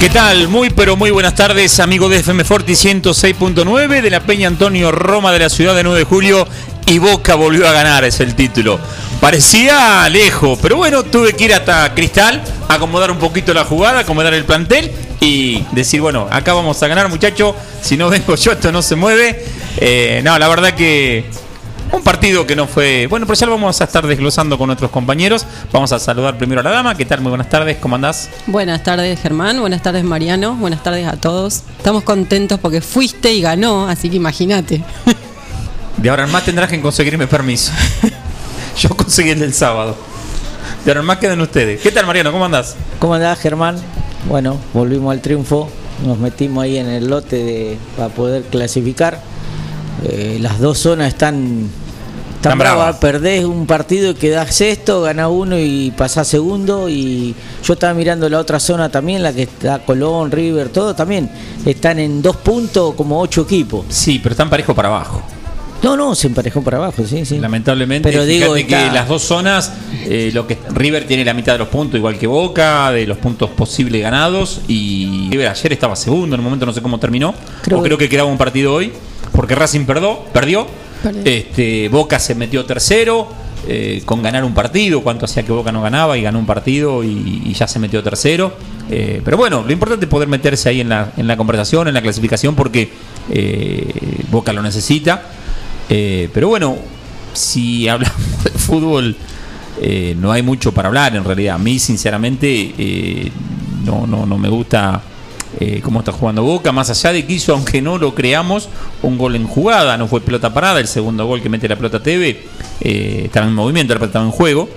¿Qué tal? Muy pero muy buenas tardes, amigos de FM Forti 106.9 de la Peña Antonio Roma de la ciudad de 9 de julio y Boca volvió a ganar, es el título. Parecía lejos, pero bueno, tuve que ir hasta Cristal, acomodar un poquito la jugada, acomodar el plantel y decir, bueno, acá vamos a ganar, muchachos, si no vengo yo esto no se mueve. Eh, no, la verdad que un partido que no fue. Bueno, pero ya lo vamos a estar desglosando con nuestros compañeros. Vamos a saludar primero a la dama. ¿Qué tal? Muy buenas tardes. ¿Cómo andás? Buenas tardes, Germán. Buenas tardes, Mariano. Buenas tardes a todos. Estamos contentos porque fuiste y ganó, así que imagínate. De ahora en más tendrás que conseguirme permiso. Yo conseguí el del sábado. De ahora en más quedan ustedes. ¿Qué tal, Mariano? ¿Cómo andás? ¿Cómo andás, Germán? Bueno, volvimos al triunfo. Nos metimos ahí en el lote de, para poder clasificar. Eh, las dos zonas están tan Tan bravas. bravas. Perdés un partido y quedás sexto, ganás uno y pasás segundo. Y yo estaba mirando la otra zona también, la que está Colón, River, todo también. Están en dos puntos como ocho equipos. Sí, pero están parejo para abajo. No, no, se emparejó para abajo, sí, sí. Lamentablemente, Pero digo, que las dos zonas, eh, lo que River tiene la mitad de los puntos, igual que Boca, de los puntos posibles ganados. Y River ayer estaba segundo, en el momento no sé cómo terminó. Creo o que- creo que quedaba un partido hoy, porque Racing perdió. perdió. Este, Boca se metió tercero. eh, con ganar un partido, cuánto hacía que Boca no ganaba y ganó un partido y, y ya se metió tercero. Eh, pero bueno, lo importante es poder meterse ahí en la, en la conversación, en la clasificación, porque eh, Boca lo necesita. Pero bueno, si hablamos de fútbol, no hay mucho para hablar en realidad. A mí, sinceramente, no, no, no me gusta eh, cómo está jugando Boca, más allá de que hizo, aunque no lo creamos, un gol en jugada, no fue pelota parada, el segundo gol que mete la pelota TV, eh, estaba en movimiento, la pelota en juego.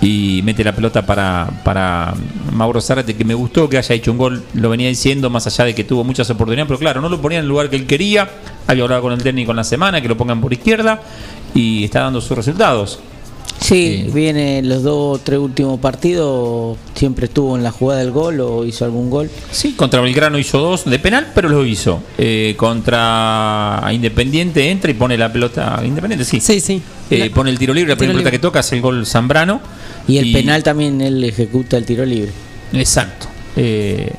Y mete la pelota para, para Mauro Zárate, que me gustó que haya hecho un gol, lo venía diciendo, más allá de que tuvo muchas oportunidades, pero claro, no lo ponía en el lugar que él quería. Había hablado con el técnico en la semana, que lo pongan por izquierda, y está dando sus resultados. Sí, Eh, viene los dos o tres últimos partidos, siempre estuvo en la jugada del gol o hizo algún gol. Sí, contra Belgrano hizo dos de penal, pero lo hizo. Eh, contra Independiente entra y pone la pelota. Independiente, sí. Sí, sí. Eh, pone el tiro libre, la Tiro primera pelota que toca es el gol Zambrano. Y el penal también él ejecuta el tiro libre. Exacto. Eh,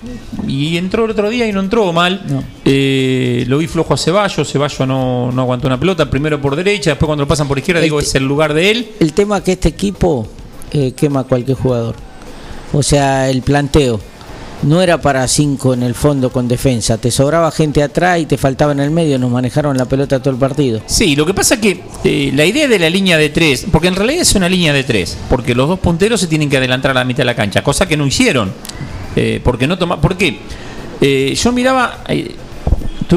y entró el otro día y no entró mal. No. Eh, lo vi flojo a Ceballos. Ceballos no, no aguantó una pelota. Primero por derecha, después cuando lo pasan por izquierda, El digo, es el lugar de él. El tema es que este equipo eh, quema a cualquier jugador. O sea, el planteo no era para cinco en el fondo con defensa. Te sobraba gente atrás y te faltaba en el medio. Nos manejaron la pelota todo el partido. Sí, lo que pasa que eh, la idea de la línea de tres, porque en realidad es una línea de tres, porque los dos punteros se tienen que adelantar a la mitad de la cancha, cosa que no hicieron. Eh, porque no toma, ¿Por qué? Eh, yo miraba, eh,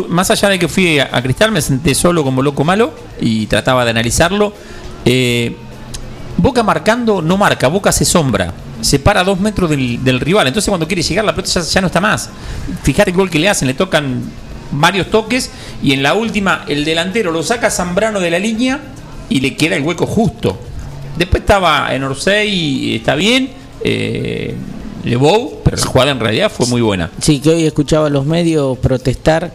más allá de que fui a, Cristal, me senté solo como loco malo y trataba de analizarlo. Boca marcando no marca, Boca se sombra. Se para dos metros del, rival. Entonces cuando quiere llegar la pelota ya, no está más. Fijate el gol que le hacen, le tocan varios toques y en la última el delantero lo saca Zambrano de la línea y le queda el hueco justo. Después estaba en Orsay está bien. Lebou, pero la jugada en realidad fue muy buena. Sí, que hoy escuchaba a los medios protestar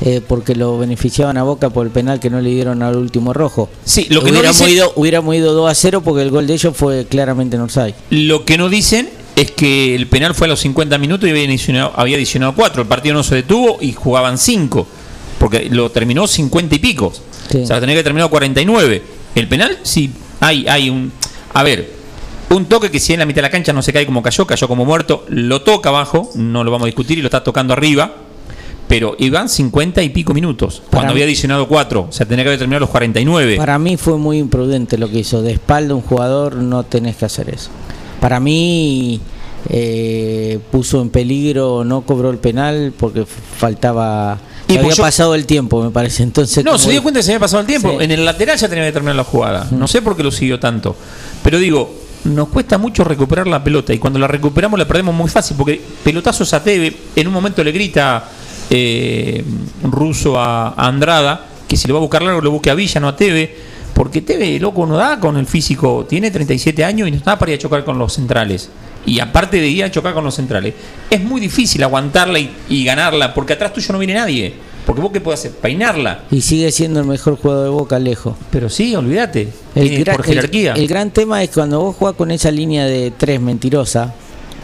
eh, porque lo beneficiaban a Boca por el penal que no le dieron al último rojo. Sí, lo que no hubiéramos, dicen- ido, hubiéramos ido 2 a 0 porque el gol de ellos fue claramente en offside. Lo que no dicen es que el penal fue a los 50 minutos y había adicionado, había adicionado 4. El partido no se detuvo y jugaban 5. Porque lo terminó 50 y pico. Sí. O sea, tenía que terminar 49. El penal, sí, hay, hay un. A ver, un toque que si en la mitad de la cancha no se cae como cayó, cayó como muerto, lo toca abajo, no lo vamos a discutir y lo está tocando arriba. Pero iban 50 y pico minutos. Para Cuando mí- había adicionado 4. O sea, tenía que haber terminado los 49. Para mí fue muy imprudente lo que hizo. De espalda un jugador no tenés que hacer eso. Para mí eh, puso en peligro, no cobró el penal porque faltaba Y había pues yo- pasado el tiempo, me parece. Entonces, No, se dio cuenta que se había pasado el tiempo. Sí. En el lateral ya tenía que terminar la jugada. No sé por qué lo siguió tanto. Pero digo, nos cuesta mucho recuperar la pelota y cuando la recuperamos la perdemos muy fácil porque pelotazos a Teve, en un momento le grita eh, ruso a, Andrada que si lo va a buscar largo lo busque a Villa, no a Teve. Porque Teve, loco, no da con el físico. Tiene 37 años y no está para ir a chocar con los centrales. Y aparte de ir a chocar con los centrales, es muy difícil aguantarla y ganarla porque atrás tuyo no viene nadie. Porque vos qué podés hacer? Peinarla. Y sigue siendo el mejor jugador de Boca lejos. Pero sí, olvídate. El gran- por jerarquía. El, el gran tema es cuando vos jugás con esa línea de tres mentirosa,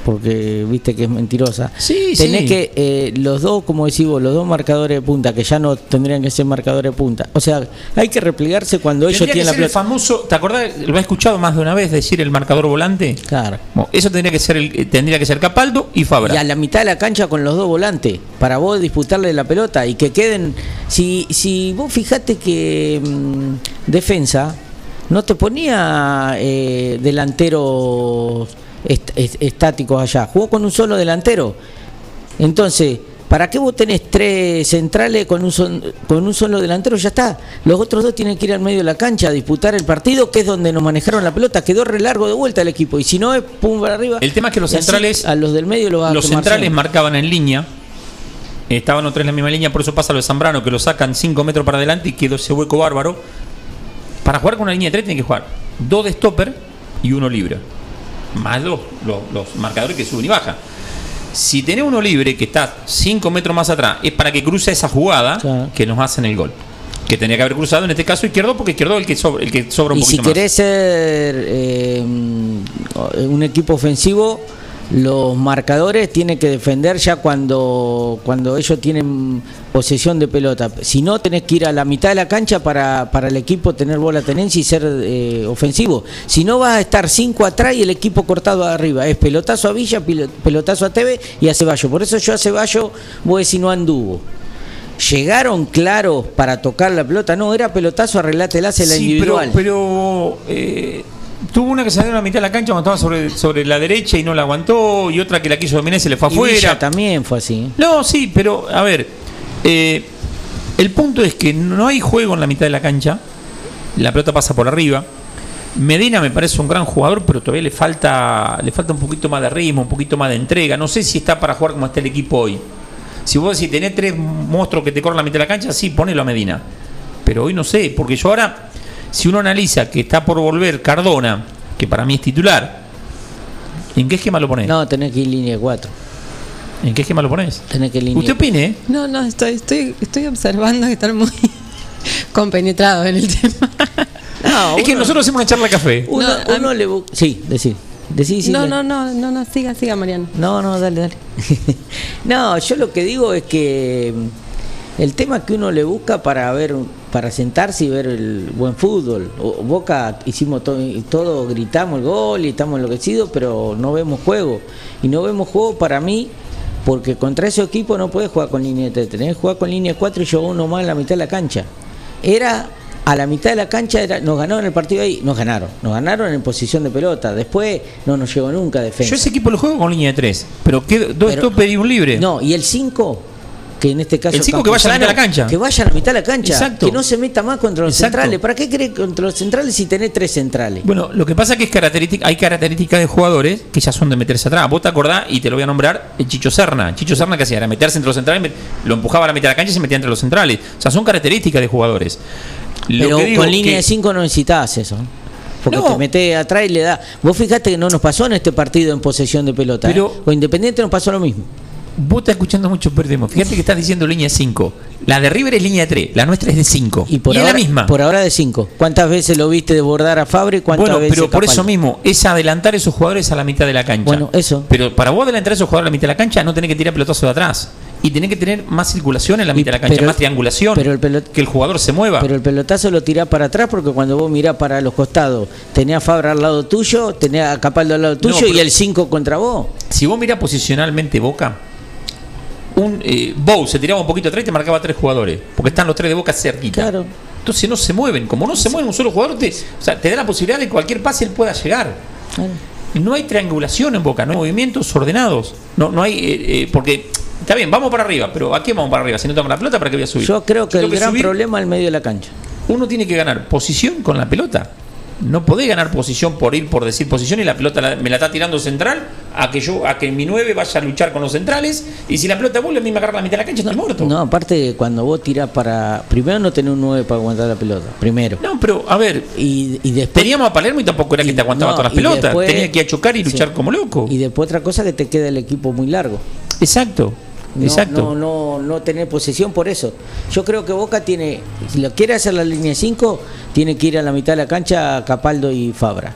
porque viste que es mentirosa. Sí, tenés sí. que eh, los dos, como decís vos, los dos marcadores de punta, que ya no tendrían que ser marcadores de punta. O sea, hay que replegarse cuando ellos que tienen la ser el famoso, ¿te acordás? Lo he escuchado más de una vez decir el marcador volante. Claro. Bueno, eso tendría que ser el, eh, tendría que ser Capaldo y Fabra. Y a la mitad de la cancha con los dos volantes, para vos disputarle la pelota y que queden. Si, si vos fijate que mm, defensa no te ponía eh, delanteros est- est- estáticos allá, jugó con un solo delantero. Entonces, ¿para qué vos tenés tres centrales con un, con un solo delantero? Ya está. Los otros dos tienen que ir al medio de la cancha a disputar el partido, que es donde nos manejaron la pelota. Quedó re largo de vuelta el equipo. Y si no es pum para arriba. El tema es que los centrales- A los del medio lo Los centrales siempre. marcaban en línea. Estaban los tres en la misma línea, por eso pasa lo de Zambrano, que lo sacan 5 metros para adelante y quedó ese hueco bárbaro. Para jugar con una línea de tres tiene que jugar dos de stopper y uno libre. Más los, los- los marcadores que suben y bajan. Si tenés uno libre que está 5 metros más atrás, es para que cruce esa jugada Claro. que nos hacen el gol. Que tenía que haber cruzado en este caso izquierdo, porque izquierdo es el que sobra, el que sobra un Y si poquito más. querés ser eh, un equipo ofensivo, los marcadores tienen que defender ya cuando, cuando ellos tienen posesión de pelota. Si no, tenés que ir a la mitad de la cancha para, para el equipo tener bola tenencia y ser eh, ofensivo. Si no, vas a estar cinco atrás y el equipo cortado arriba. Es pelotazo a Villa, pelotazo a Teve y a Ceballos. Por eso yo a Ceballos voy a decir no anduvo. Llegaron claros para tocar la pelota, no, era pelotazo, arreglátela, se la Sí, individual. Pero, pero, eh, tuvo una que salió a la mitad de la cancha cuando estaba sobre, sobre la derecha y no la aguantó, y otra que la quiso dominar y se le fue Y Villa afuera. también fue así. No, sí, pero a ver, eh, el punto es que no hay juego en la mitad de la cancha, la pelota pasa por arriba. Medina me parece un gran jugador, pero todavía le falta, le falta un poquito más de ritmo, un poquito más de entrega. No sé si está para jugar como está el equipo hoy. Si vos decís tenés tres monstruos que te corren la mitad de la cancha, sí, ponelo a Medina. Pero hoy no sé, porque yo ahora, si uno analiza que está por volver Cardona, que para mí es titular, ¿en qué esquema lo pones? No, tenés que ir línea 4. ¿En qué esquema lo pones? Que Usted opine, ¿eh? No, no, estoy, estoy, estoy observando que están muy compenetrados en el tema. No, es que uno- nosotros hacemos una charla de café. Uno, No, uno le Sí, decir. Decí, sí, no, no, no, no, no, siga, siga, Mariano. No, no, dale, dale. no, yo lo que digo es que mm, el tema que uno le busca para ver, para sentarse y ver el buen fútbol. O- Boca hicimos todo, todo, gritamos el gol y estamos enloquecidos, pero no vemos juego. Y no vemos juego para mí, porque contra ese equipo no puedes jugar con línea de 3, tenés que jugar con línea 4 y yo uno más en la mitad de la cancha. Era a la mitad de la cancha era, nos ganaron el partido ahí, nos ganaron, nos ganaron en posición de pelota, después no nos llegó nunca defensa. Yo ese equipo lo juego con línea de tres, pero ¿qué, dos Pero- y un libre. No, y el 5, que en este caso. El cinco que vaya a la mitad de la Campuzano, cancha. Que vaya a la mitad de la cancha. Exacto. Que no se meta más contra los Exacto. centrales. ¿Para qué querés contra los centrales si tenés tres centrales? Bueno, lo que pasa es que es característica, hay características de jugadores que ya son de meterse atrás. Vos te acordás, y te lo voy a nombrar, el Chicho Serna. Chicho Serna que hacía era meterse entre los centrales, lo empujaba a la mitad de la cancha y se metía entre los centrales. O sea, son características de jugadores. Lo Pero que digo con línea que- de 5 no necesitas eso. Porque No. te metés atrás y le da. Vos fijate que no nos pasó en este partido en posesión de pelota. Pero- ¿eh? Con Independiente nos pasó lo mismo. Vos estás escuchando mucho perdemos. Fíjate que estás diciendo línea 5. La de River es línea 3, la nuestra es de 5. Y por es ahora, la misma. Por ahora de 5. ¿Cuántas veces lo viste desbordar a Fabre? ¿Cuántas Bueno, veces pero por eso mismo, es adelantar esos jugadores a la mitad de la cancha. Bueno, eso. Pero para vos adelantar esos jugadores a la mitad de la cancha, no tenés que tirar pelotazo de atrás. Y tenés que tener más circulación en la mitad de la cancha, pero- más triangulación. pero el pelot- que el jugador se mueva. Pero el pelotazo lo tirás para atrás porque cuando vos mirás para los costados, tenés a Fabra al lado tuyo, tenés a Capaldo al lado tuyo y el 5 contra vos. si vos mirás posicionalmente Boca, un eh, Bow se tiraba un poquito atrás y te marcaba tres jugadores. Porque están los tres de Boca cerquita. Claro. Entonces no se mueven. Como no se mueve un solo jugador, te, o sea, te da la posibilidad de que cualquier pase él pueda llegar. Claro. No hay triangulación en Boca, no hay movimientos ordenados. No, no hay, eh, eh, porque Está bien, vamos para arriba, pero ¿a qué vamos para arriba? Si no tengo la pelota, ¿para qué voy a subir? Yo creo que Si el gran subir, problema es el medio de la cancha. Uno tiene que ganar posición con la pelota. No podés ganar posición por ir por decir posición y la pelota la- me la está tirando central a que yo a que mi 9 vaya a luchar con los centrales y si la pelota vuelve a mí me agarra la mitad de la cancha estoy muerto. No, aparte cuando vos tirás para... Primero no tenés un 9 para aguantar la pelota, primero. No, pero a ver, Y, y después... teníamos a Palermo y tampoco era que te aguantaba no, todas las y pelotas, después- tenía que ir a chocar y Sí. luchar como loco. Y después otra cosa que te queda el equipo muy largo. Exacto. No, Exacto. No, no, no tener posesión por eso. Yo creo que Boca tiene, si lo quiere hacer la línea 5, tiene que ir a la mitad de la cancha Capaldo y Fabra.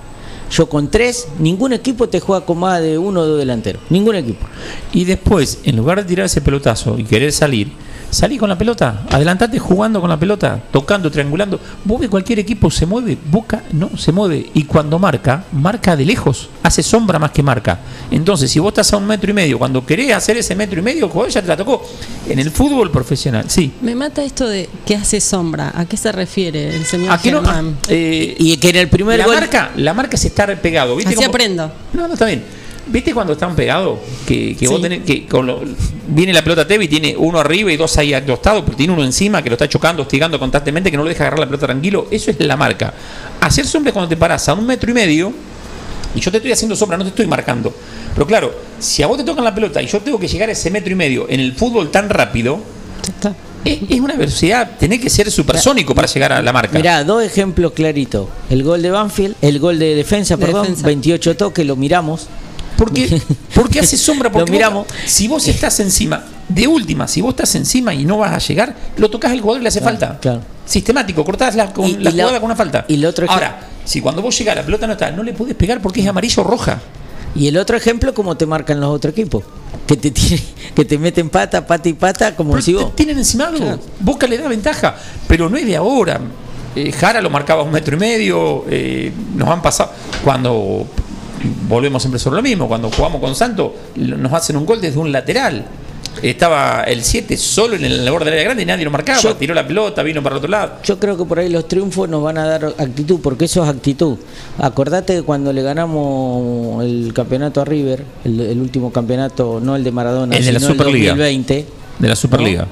Yo con tres, ningún equipo te juega con más de uno o dos delanteros. Ningún equipo. Y después, en lugar de tirar ese pelotazo y querer salir, salí con la pelota, adelantate jugando con la pelota, tocando, triangulando. Vos ves cualquier equipo se mueve, Boca no se mueve. Y cuando marca, marca de lejos, hace sombra más que marca. Entonces, si vos estás a un metro y medio, cuando querés hacer ese metro y medio, jugador ya te la tocó. En el fútbol profesional, sí. Me mata esto de que hace sombra. ¿A qué se refiere el señor ¿A qué no? Germán? Eh, Y que en el primer la gol. marca, la marca se está pegado. ¿viste Así cómo- aprendo. No, no está bien. ¿Viste cuando están pegados? Que, que vos tenés que con lo- viene la pelota Tevi y tiene uno arriba y dos ahí acostados, pero tiene uno encima que lo está chocando, hostigando constantemente, que no lo deja agarrar la pelota tranquilo. Eso es la marca. Hacer sombra cuando te paras a un metro y medio, y yo te estoy haciendo sombra, no te estoy marcando. Pero claro, si a vos te tocan la pelota y yo tengo que llegar a ese metro y medio en el fútbol tan rápido, es, es una velocidad, tenés que ser supersónico para llegar a la marca. Mirá, dos ejemplos claritos. El gol de Banfield, el gol de defensa, De perdón, defensa. 28 toques, lo miramos. Porque, porque hace sombra, Lo porque vos- miramos. si vos estás encima, de última, si vos estás encima y no vas a llegar, lo tocas al jugador y le hace Claro, falta. claro. Sistemático, cortás la, con, Y- la y la- jugada con una falta. y el otro Ahora, si cuando vos llegás, la pelota no está, no le podés pegar porque es amarillo o roja. Y el otro ejemplo, como te marcan los otros equipos. Que te, tiene- que te meten pata, pata y pata, como Pero si vos. tienen encima algo. Claro. Boca le da ventaja, pero no es de ahora. Eh, Jara lo marcaba un metro y medio. eh, nos han pasado. Cuando volvemos siempre sobre lo mismo, cuando jugamos con Santos, nos hacen un gol desde un lateral. Estaba el 7 solo en el borde del área grande y nadie lo marcaba. Yo- tiró la pelota, vino para el otro lado. Yo creo que por ahí los triunfos nos van a dar actitud, porque eso es actitud. Acordate que cuando le ganamos el campeonato a River, el, el último campeonato, no el de Maradona, El de la sino Superliga. el 2020, De la Superliga. ¿no?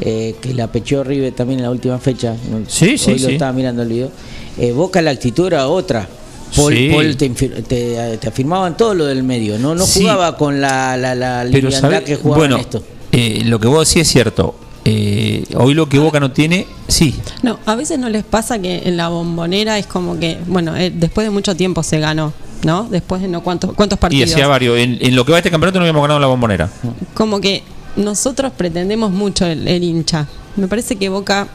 Eh, que la pechó River también en la última fecha. Sí, sí, Hoy lo sí. estaba mirando el video. Eh, Boca la actitud era otra. Paul, Sí. Paul te, te- te afirmaban todo lo del medio, no no Sí. jugaba con la, la, la Pero que jugaba bueno, esto. eh, lo que vos decís es cierto. Eh, hoy lo que Boca no tiene, sí. No, a veces no les pasa que en la bombonera es como que, bueno, eh, después de mucho tiempo se ganó, ¿no? Después de no cuántos, cuántos Y partidos. hacía varios. En, en lo que va este campeonato no habíamos ganado la bombonera. Como que nosotros pretendemos mucho el, el hincha. Me parece que Boca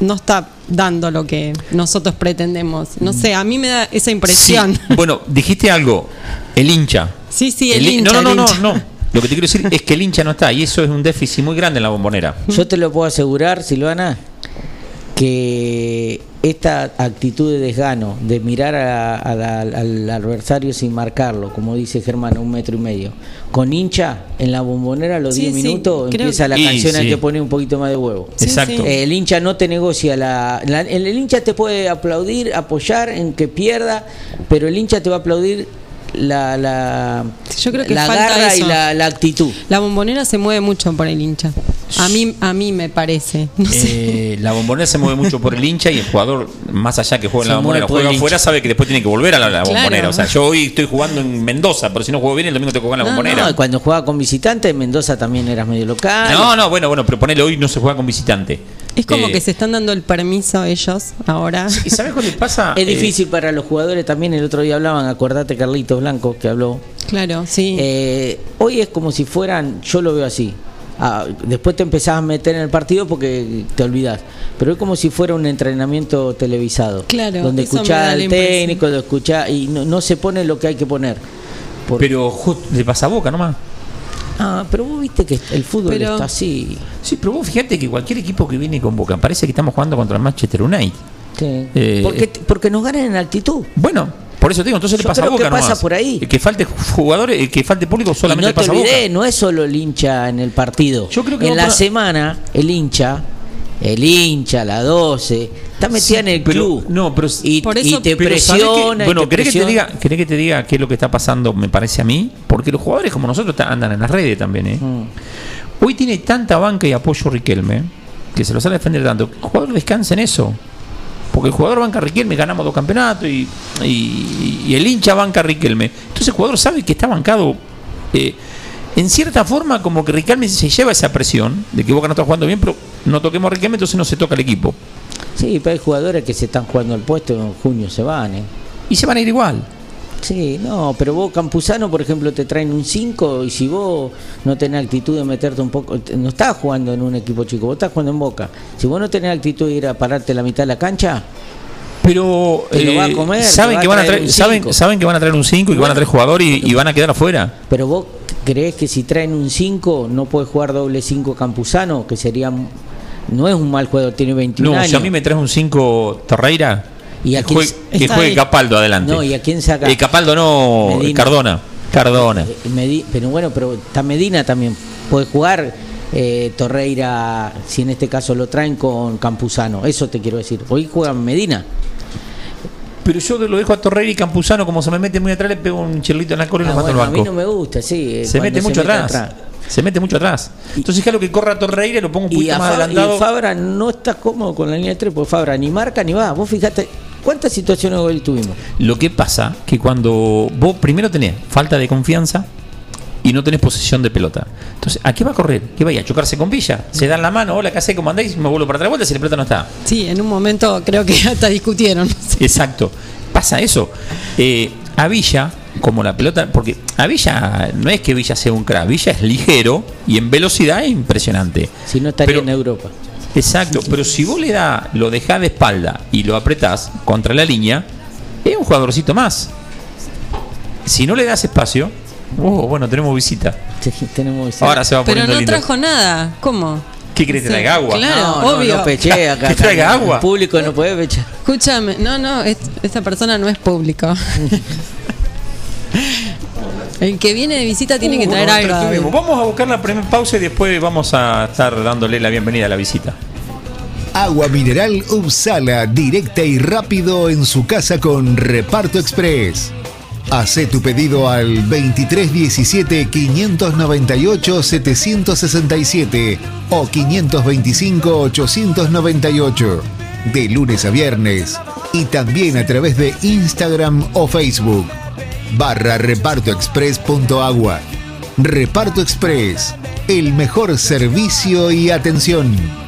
no está dando lo que nosotros pretendemos. No sé, a mí me da esa impresión. Sí. Bueno, dijiste algo. El hincha. Sí, sí, el, hin- hincha. no, no, el no, no, no. Lo que te quiero decir es que el hincha no está y eso es un déficit muy grande en la bombonera. Yo te lo puedo asegurar, Silvana, que esta actitud de desgano, de mirar a- al adversario sin marcarlo, como dice Germán, a un metro y medio, con hincha en la bombonera a los Sí, 10 sí, minutos empieza la canción, hay sí. que poner un poquito más de huevo. Sí, Exacto. sí. El hincha no te negocia la, la- el, el hincha te puede aplaudir, apoyar en que pierda, pero el hincha te va a aplaudir la, la, Yo creo que la falta garra y la, la actitud. La bombonera se mueve mucho por el hincha. A mí, a mí me parece. No sé. Eh, la bombonera se mueve mucho por el hincha y el jugador, más allá que juegue en la bombonera, juega afuera, sabe que después tiene que volver a la, la Claro. bombonera. O sea, yo hoy estoy jugando en Mendoza, pero si no juego bien, el domingo tengo que jugar en la No, bombonera. No, cuando jugaba con visitante en Mendoza también eras medio local. No, no, bueno, bueno, pero ponele hoy no se juega con visitante. Es como Eh, que se están dando el permiso ellos ahora. ¿Y sabes qué le pasa? Es Eh, difícil para los jugadores también. El otro día hablaban, acordate Carlitos Blanco que habló. Claro, sí. Eh, hoy es como si fueran, yo lo veo así. Ah, después te empezás a meter en el partido porque te olvidas. Pero es como si fuera un entrenamiento televisado. Claro, Donde escuchás al técnico, lo escuchás y no, no se pone lo que hay que poner. Por- Pero justo le pasa a boca nomás. Ah, pero vos viste que el fútbol Pero- está así. Sí, pero vos fíjate que cualquier equipo que viene con Boca, parece que estamos jugando contra el Manchester United. Sí. Eh, porque, porque nos ganan en altitud. Bueno, por eso te digo, entonces le pasa a Boca que pasa nomás. por ahí. El que falte jugadores, el que falte público Y solamente no le te pasa a Boca. olvides, no es solo el hincha en el partido. Yo creo que en la semana, el hincha, el hincha, la 12, está metida Sí, en el pero- club. no, pero- y, Por y eso- te Pero presiona. y Bueno, te ¿querés que, te presiona. diga, ¿querés que te diga qué es lo que está pasando, me parece a mí? Porque los jugadores como nosotros andan en las redes también, ¿eh? Mm. Hoy tiene tanta banca y apoyo Riquelme que se lo sale a defender tanto. que El jugador descansa en eso. Porque el jugador banca Riquelme, ganamos dos campeonatos y, y- y el hincha banca Riquelme. Entonces el jugador sabe que está bancado. eh, en cierta forma, como que Riquelme se lleva esa presión de que Boca no está jugando bien, pero no toquemos a Riquelme, entonces no se toca el equipo. Sí, pero hay jugadores que se están jugando el puesto en junio se van, ¿eh? Y se van a ir igual. Sí, no, pero vos Campuzano, por ejemplo, te traen un 5 y si vos no tenés actitud de meterte un poco, no estás jugando en un equipo chico, vos estás jugando en Boca. Si vos no tenés actitud de ir a pararte la mitad de la cancha, Pero Te lo va a eh, comer, saben va que van a traer saben, que van a traer un 5 y que van a traer jugador y, y van a quedar afuera. pero vos creés que si traen un 5 no puede jugar doble 5 Campuzano, que sería no es un mal jugador, tiene 21 No, años. si a mí me traes un 5 Torreira, ¿Y a que quién juegue, que juegue? Capaldo adelante. No, ¿y a quién saca? Eh, Capaldo no, Medina. Cardona. Cardona. Eh, Medi- pero bueno, pero está Medina también. Puede jugar eh, Torreira, si en este caso lo traen con Campuzano. Eso te quiero decir. Hoy juegan Medina. Pero yo lo dejo a Torreira y Campuzano, como se me mete muy atrás, le pego un chirlito en la cola y Ah, lo mando bueno, al a mí banco. no me gusta, sí. eh, se mete mucho atrás. Se mete mucho atrás. Entonces, déjalo que corra Torreira y lo pongo un poquito más Fa- y adelantado. Fabra no está cómodo con la línea de tres, porque Fabra ni marca ni va. Vos fijate, ¿cuántas situaciones de gol tuvimos? Lo que pasa que cuando vos primero tenés falta de confianza y no tenés posesión de pelota. Entonces, ¿a qué va a correr? ¿Qué vaya a chocarse con Villa? Se dan la mano, hola, ¿qué hace? ¿Cómo andáis? Me vuelvo para atrás vuelta si la pelota no está. Sí, en un momento creo que hasta discutieron. Exacto. Pasa eso. Eh, a Villa, como la pelota, porque a Villa no es que Villa sea un crack, Villa es ligero y en velocidad es impresionante. Si no estaría Pero- en Europa. Exacto, pero si vos le da, lo dejás de espalda y lo apretás contra la línea, es un jugadorcito más. Si no le das espacio, oh, bueno, tenemos visita. Sí, tenemos Ahora se va Pero no lindo. trajo nada. ¿Cómo? ¿Qué querés que Sí, traiga agua? Claro, no, no, obvio. no peché acá. Que traiga agua. El público no puede pechar. Escúchame, no, no, es- esta persona no es público. El que viene de visita tiene que Uh, traer nos algo. Vamos a buscar la primera pausa y después vamos a estar dándole la bienvenida a la visita. Agua mineral Upsala, directa y rápido en su casa con Reparto Express. Hacé tu pedido al 2317 598 767 o 525 898 de lunes a viernes y también a través de Instagram o Facebook barra repartoexpress.agua. Reparto Express, el mejor servicio y atención.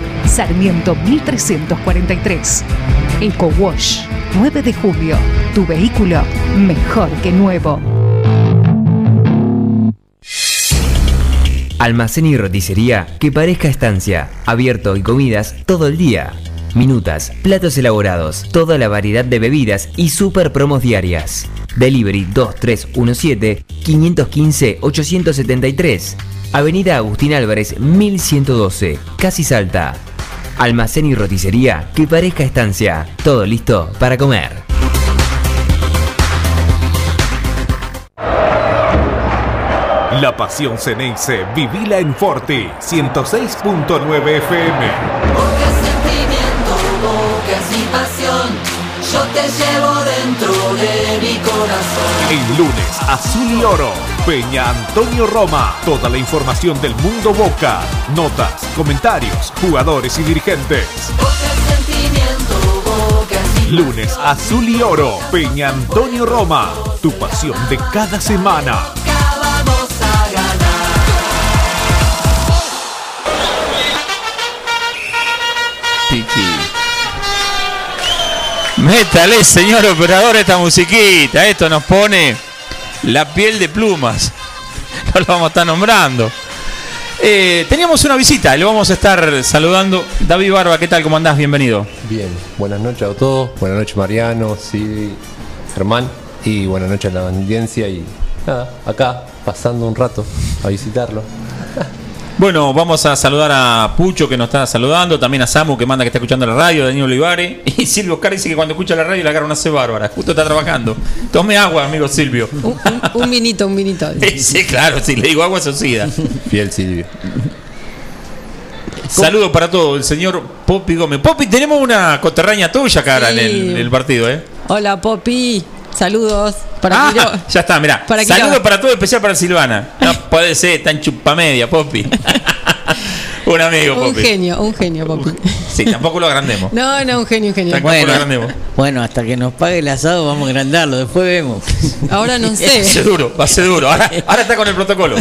Sarmiento 1343. Eco Wash 9 de julio. Tu vehículo mejor que nuevo. Almacén y roticería que parezca estancia, abierto y comidas todo el día. Minutas, platos elaborados, toda la variedad de bebidas y super promos diarias. Delivery 2317-515-873. Avenida Agustín Álvarez 1112, Casi Salta. Almacén y roticería que parezca estancia, todo listo para comer. La pasión Ceneice, vivila en Forti, 106.9 FM. Boca es sentimiento, mi pasión. Yo te llevo dentro de mi corazón. El lunes, Azul y Oro. Peña Antonio Roma. Toda la información del mundo Boca. Notas, comentarios, jugadores y dirigentes. Boca el sentimiento, boca el Lunes, Azul y Oro. Peña Antonio Roma. Tu pasión de cada semana. Métale, señor operador, esta musiquita. Esto nos pone la piel de plumas. No lo vamos a estar nombrando. Eh, teníamos una visita, le vamos a estar saludando. David Barba, ¿qué tal? ¿Cómo andás? Bienvenido. Bien, buenas noches a todos, buenas noches Mariano, sí, Germán y buenas noches a la audiencia y nada, acá pasando un rato a visitarlo. Bueno, vamos a saludar a Pucho que nos está saludando, también a Samu que manda que está escuchando la radio, Daniel Olivares y Silvio Oscar dice que cuando escucha la radio le agarra una C bárbara, justo está trabajando. Tome agua, amigo Silvio. Un, un, un vinito, un vinito. Sí, claro, si le digo agua se oxida. Fiel Silvio. Saludos para todos, el señor Popi Gómez. Popi, tenemos una coterraña tuya, cara, en, el, en el partido, ¿eh? Hola, Popi. Saludos. Para Ah, Quiro- ya está, mirá. Para Saludos para todo, especial para Silvana. No puede ser tan chupamedia, Popi. un amigo, Un Popi. genio, un genio, Popi. Sí, tampoco lo agrandemos. No, no, un genio, un genio. Tampoco lo agrandemos. Bueno, hasta que nos pague el asado vamos a agrandarlo, después vemos. Ahora no Va a ser sé. duro, va a ser duro. Ahora, ahora está con el protocolo.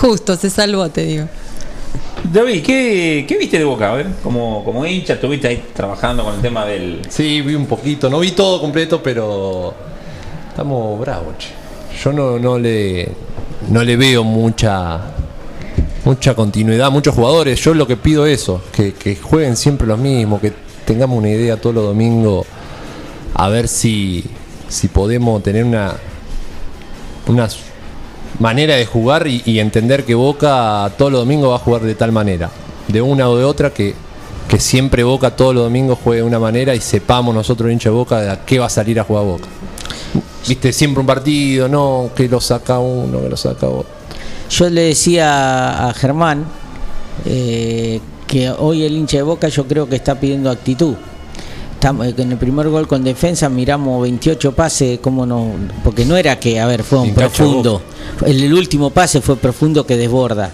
Justo, se salvó, te digo. David, ¿qué, viste de Boca? A ver, como, hincha, estuviste ahí trabajando con el tema del... Sí, vi un poquito, no vi todo completo, pero estamos bravos, che. Yo no, le no le veo mucha mucha continuidad, muchos jugadores. Yo lo que pido es eso, que, jueguen siempre los mismos, que tengamos una idea todos los domingos, a ver si, podemos tener una, manera de jugar y, entender que Boca todos los domingos va a jugar de tal manera, de una o de otra, que, que siempre Boca todos los domingos juegue de una manera y sepamos nosotros, hincha de Boca, de a qué va a salir a jugar Boca. Viste, siempre un partido, no, que lo saca uno, que lo saca otro. Yo le decía a Germán eh, que hoy el hincha de Boca yo creo que está pidiendo actitud. Estamos, eh, en el primer gol con defensa miramos 28 pases, como no, porque no era que, a ver, fue un profundo. El, el último pase fue profundo que desborda.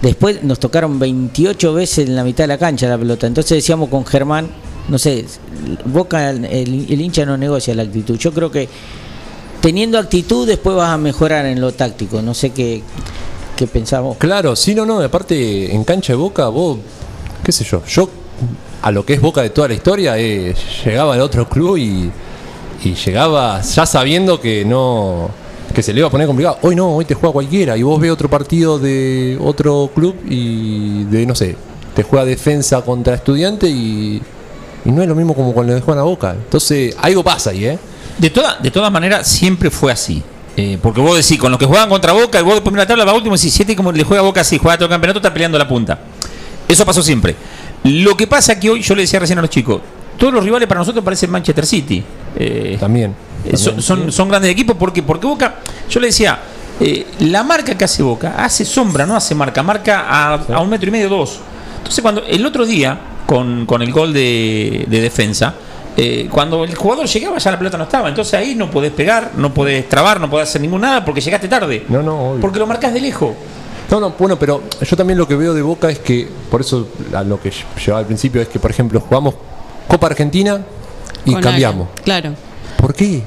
Después nos tocaron 28 veces en la mitad de la cancha la pelota. Entonces decíamos con Germán, no sé, Boca, el, el hincha no negocia la actitud. Yo creo que teniendo actitud después vas a mejorar en lo táctico. No sé qué, qué pensamos. Claro, sí, no, no, aparte en cancha de Boca, vos, qué sé yo, yo a lo que es Boca de toda la historia, eh, llegaba al otro club y, llegaba ya sabiendo que no que se le iba a poner complicado. Hoy no, hoy te juega cualquiera y vos ves otro partido de otro club y de, no sé, te juega defensa contra estudiante y, no es lo mismo como cuando le juegan a Boca. Entonces, algo pasa ahí, ¿eh? De, toda, de todas maneras, siempre fue así. Eh, porque vos decís, con los que juegan contra Boca, y vos después la tabla va último y decís, siete como le juega Boca así, juega todo el campeonato, está peleando la punta. Eso pasó siempre. Lo que pasa que hoy, yo le decía recién a los chicos, todos los rivales para nosotros parecen Manchester City. Eh, También. eh, son, son, grandes equipos porque, porque Boca, yo le decía, eh, la marca que hace Boca hace sombra, no hace marca, marca a, a un metro y medio, dos. Entonces, cuando el otro día, con, con el gol de, de defensa, eh, cuando el jugador llegaba ya la pelota no estaba. Entonces ahí no podés pegar, no podés trabar, no podés hacer ningún nada porque llegaste tarde. No, no, obvio. Porque lo marcas de lejos. No, no, bueno, pero yo también lo que veo de Boca es que, por eso a lo que llevaba al principio es que, por ejemplo, jugamos Copa Argentina y Con cambiamos. Claro. ¿Por qué?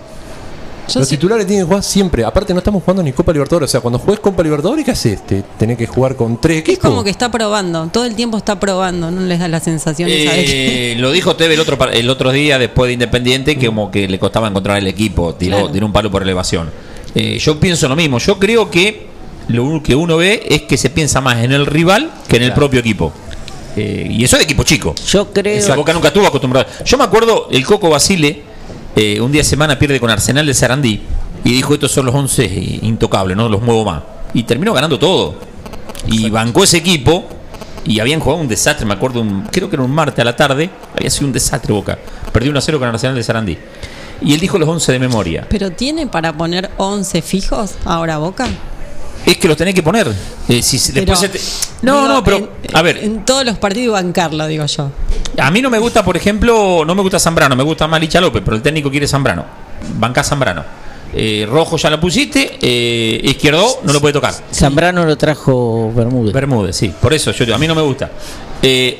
Yo Los sí- titulares tienen que jugar siempre. Aparte, no estamos jugando ni Copa Libertadores. O sea, cuando juegues Copa Libertadores, ¿qué haces? Te, tenés que jugar con tres es como que está probando, todo el tiempo está probando, no les da la sensación esa de Eh, lo dijo Teve el otro, el otro día después de Independiente que como que le costaba encontrar el equipo, tiró, Claro. tiró un palo por elevación. Eh, yo pienso lo mismo, yo creo que lo que uno ve es que se piensa más en el rival que en el propio equipo. Eh, y eso de equipo chico. Yo creo. Esa Boca nunca estuvo acostumbrado. Yo me acuerdo, el Coco Basile, eh, un día de semana pierde con Arsenal de Sarandí y dijo: Estos son los 11 intocables, no los muevo más. Y terminó ganando todo. Y bancó ese equipo y habían jugado un desastre. Me acuerdo, un, creo que era un martes a la tarde, había sido un desastre Boca. Perdió 1 a 0 con Arsenal de Sarandí. Y él dijo los 11 de memoria. Pero tiene para poner 11 fijos ahora Boca. Es que los tenés que poner. Eh, si se- Pero, después se te- No, digo, no, pero. en- a ver, En todos los partidos bancarlo, digo yo. A mí no me gusta, por ejemplo, no me gusta Zambrano, me gusta más Licha López, pero el técnico quiere Zambrano. Banca Zambrano. Eh, rojo ya lo pusiste, eh, izquierdo no lo puede tocar. Zambrano lo trajo Bermúdez. Bermúdez, sí. Por eso yo digo, a mí no me gusta. Eh,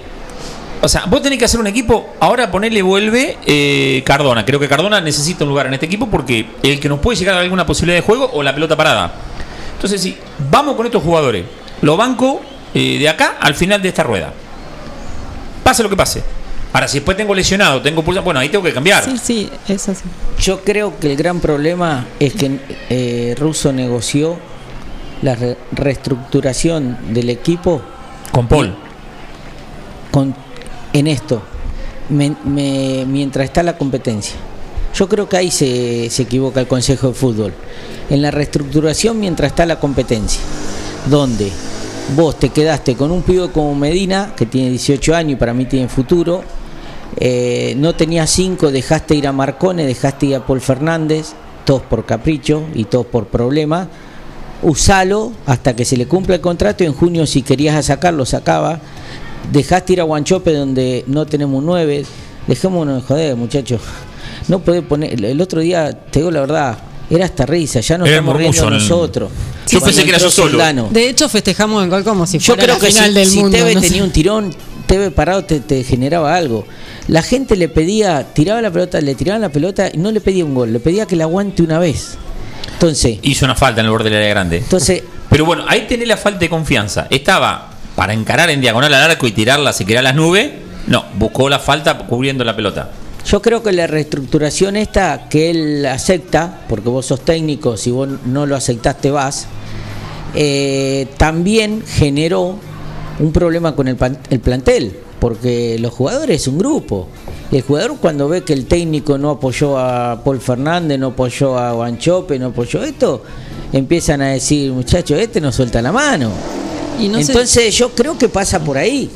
o sea, vos tenés que hacer un equipo, ahora ponerle vuelve eh, Cardona. Creo que Cardona necesita un lugar en este equipo porque el que nos puede llegar a alguna posibilidad de juego o la pelota parada. Entonces, sí, vamos con estos jugadores. Lo banco eh, de acá al final de esta rueda. Pase lo que pase. Ahora, si después tengo lesionado, tengo pulsa, bueno, ahí tengo que cambiar. Sí, sí, eso sí. Yo creo que el gran problema es que eh, Russo negoció la re- reestructuración del equipo Con Paul. con, en esto, me- me- mientras está la competencia. Yo creo que ahí se, se equivoca el Consejo de Fútbol. En la reestructuración mientras está la competencia. Donde vos te quedaste con un pibe como Medina, que tiene 18 años y para mí tiene futuro. eh, no tenías 5, dejaste ir a Marcone, dejaste ir a Paul Fernández, todos por capricho y todos por problema. Usalo hasta que se le cumpla el contrato y en junio si querías sacarlo, sacaba. Dejaste ir a Guanchope donde no tenemos un 9. Dejémonos de joder, muchachos. No puede poner. el- otro día, te digo la verdad, era hasta risa. Ya nos Era estamos riendo nosotros. Yo pensé que era yo solo. Soldano. De hecho, festejamos el gol como si Yo fuera creo la que final si, del si mundo. Tevez no sé. tenía un tirón, Tevez parado te, te generaba algo. La gente le pedía, tiraba la pelota, le tiraban la pelota y no le pedía un gol, le pedía que la aguante una vez. Entonces, Hizo una falta en el borde del área grande. entonces Pero bueno, ahí tenés la falta de confianza. Estaba para encarar en diagonal al arco y tirarla, se quería las nubes. No, buscó la falta cubriendo la pelota. Yo creo que la reestructuración esta que él acepta, porque vos sos técnico, si vos no lo aceptaste vas, eh, también generó un problema con el, el plantel, porque los jugadores es un grupo. El jugador cuando ve que el técnico no apoyó a Paul Fernández, no apoyó a Guanchope, no apoyó esto, empiezan a decir, muchachos, este no suelta la mano. Y no sé- Entonces yo creo que pasa por ahí.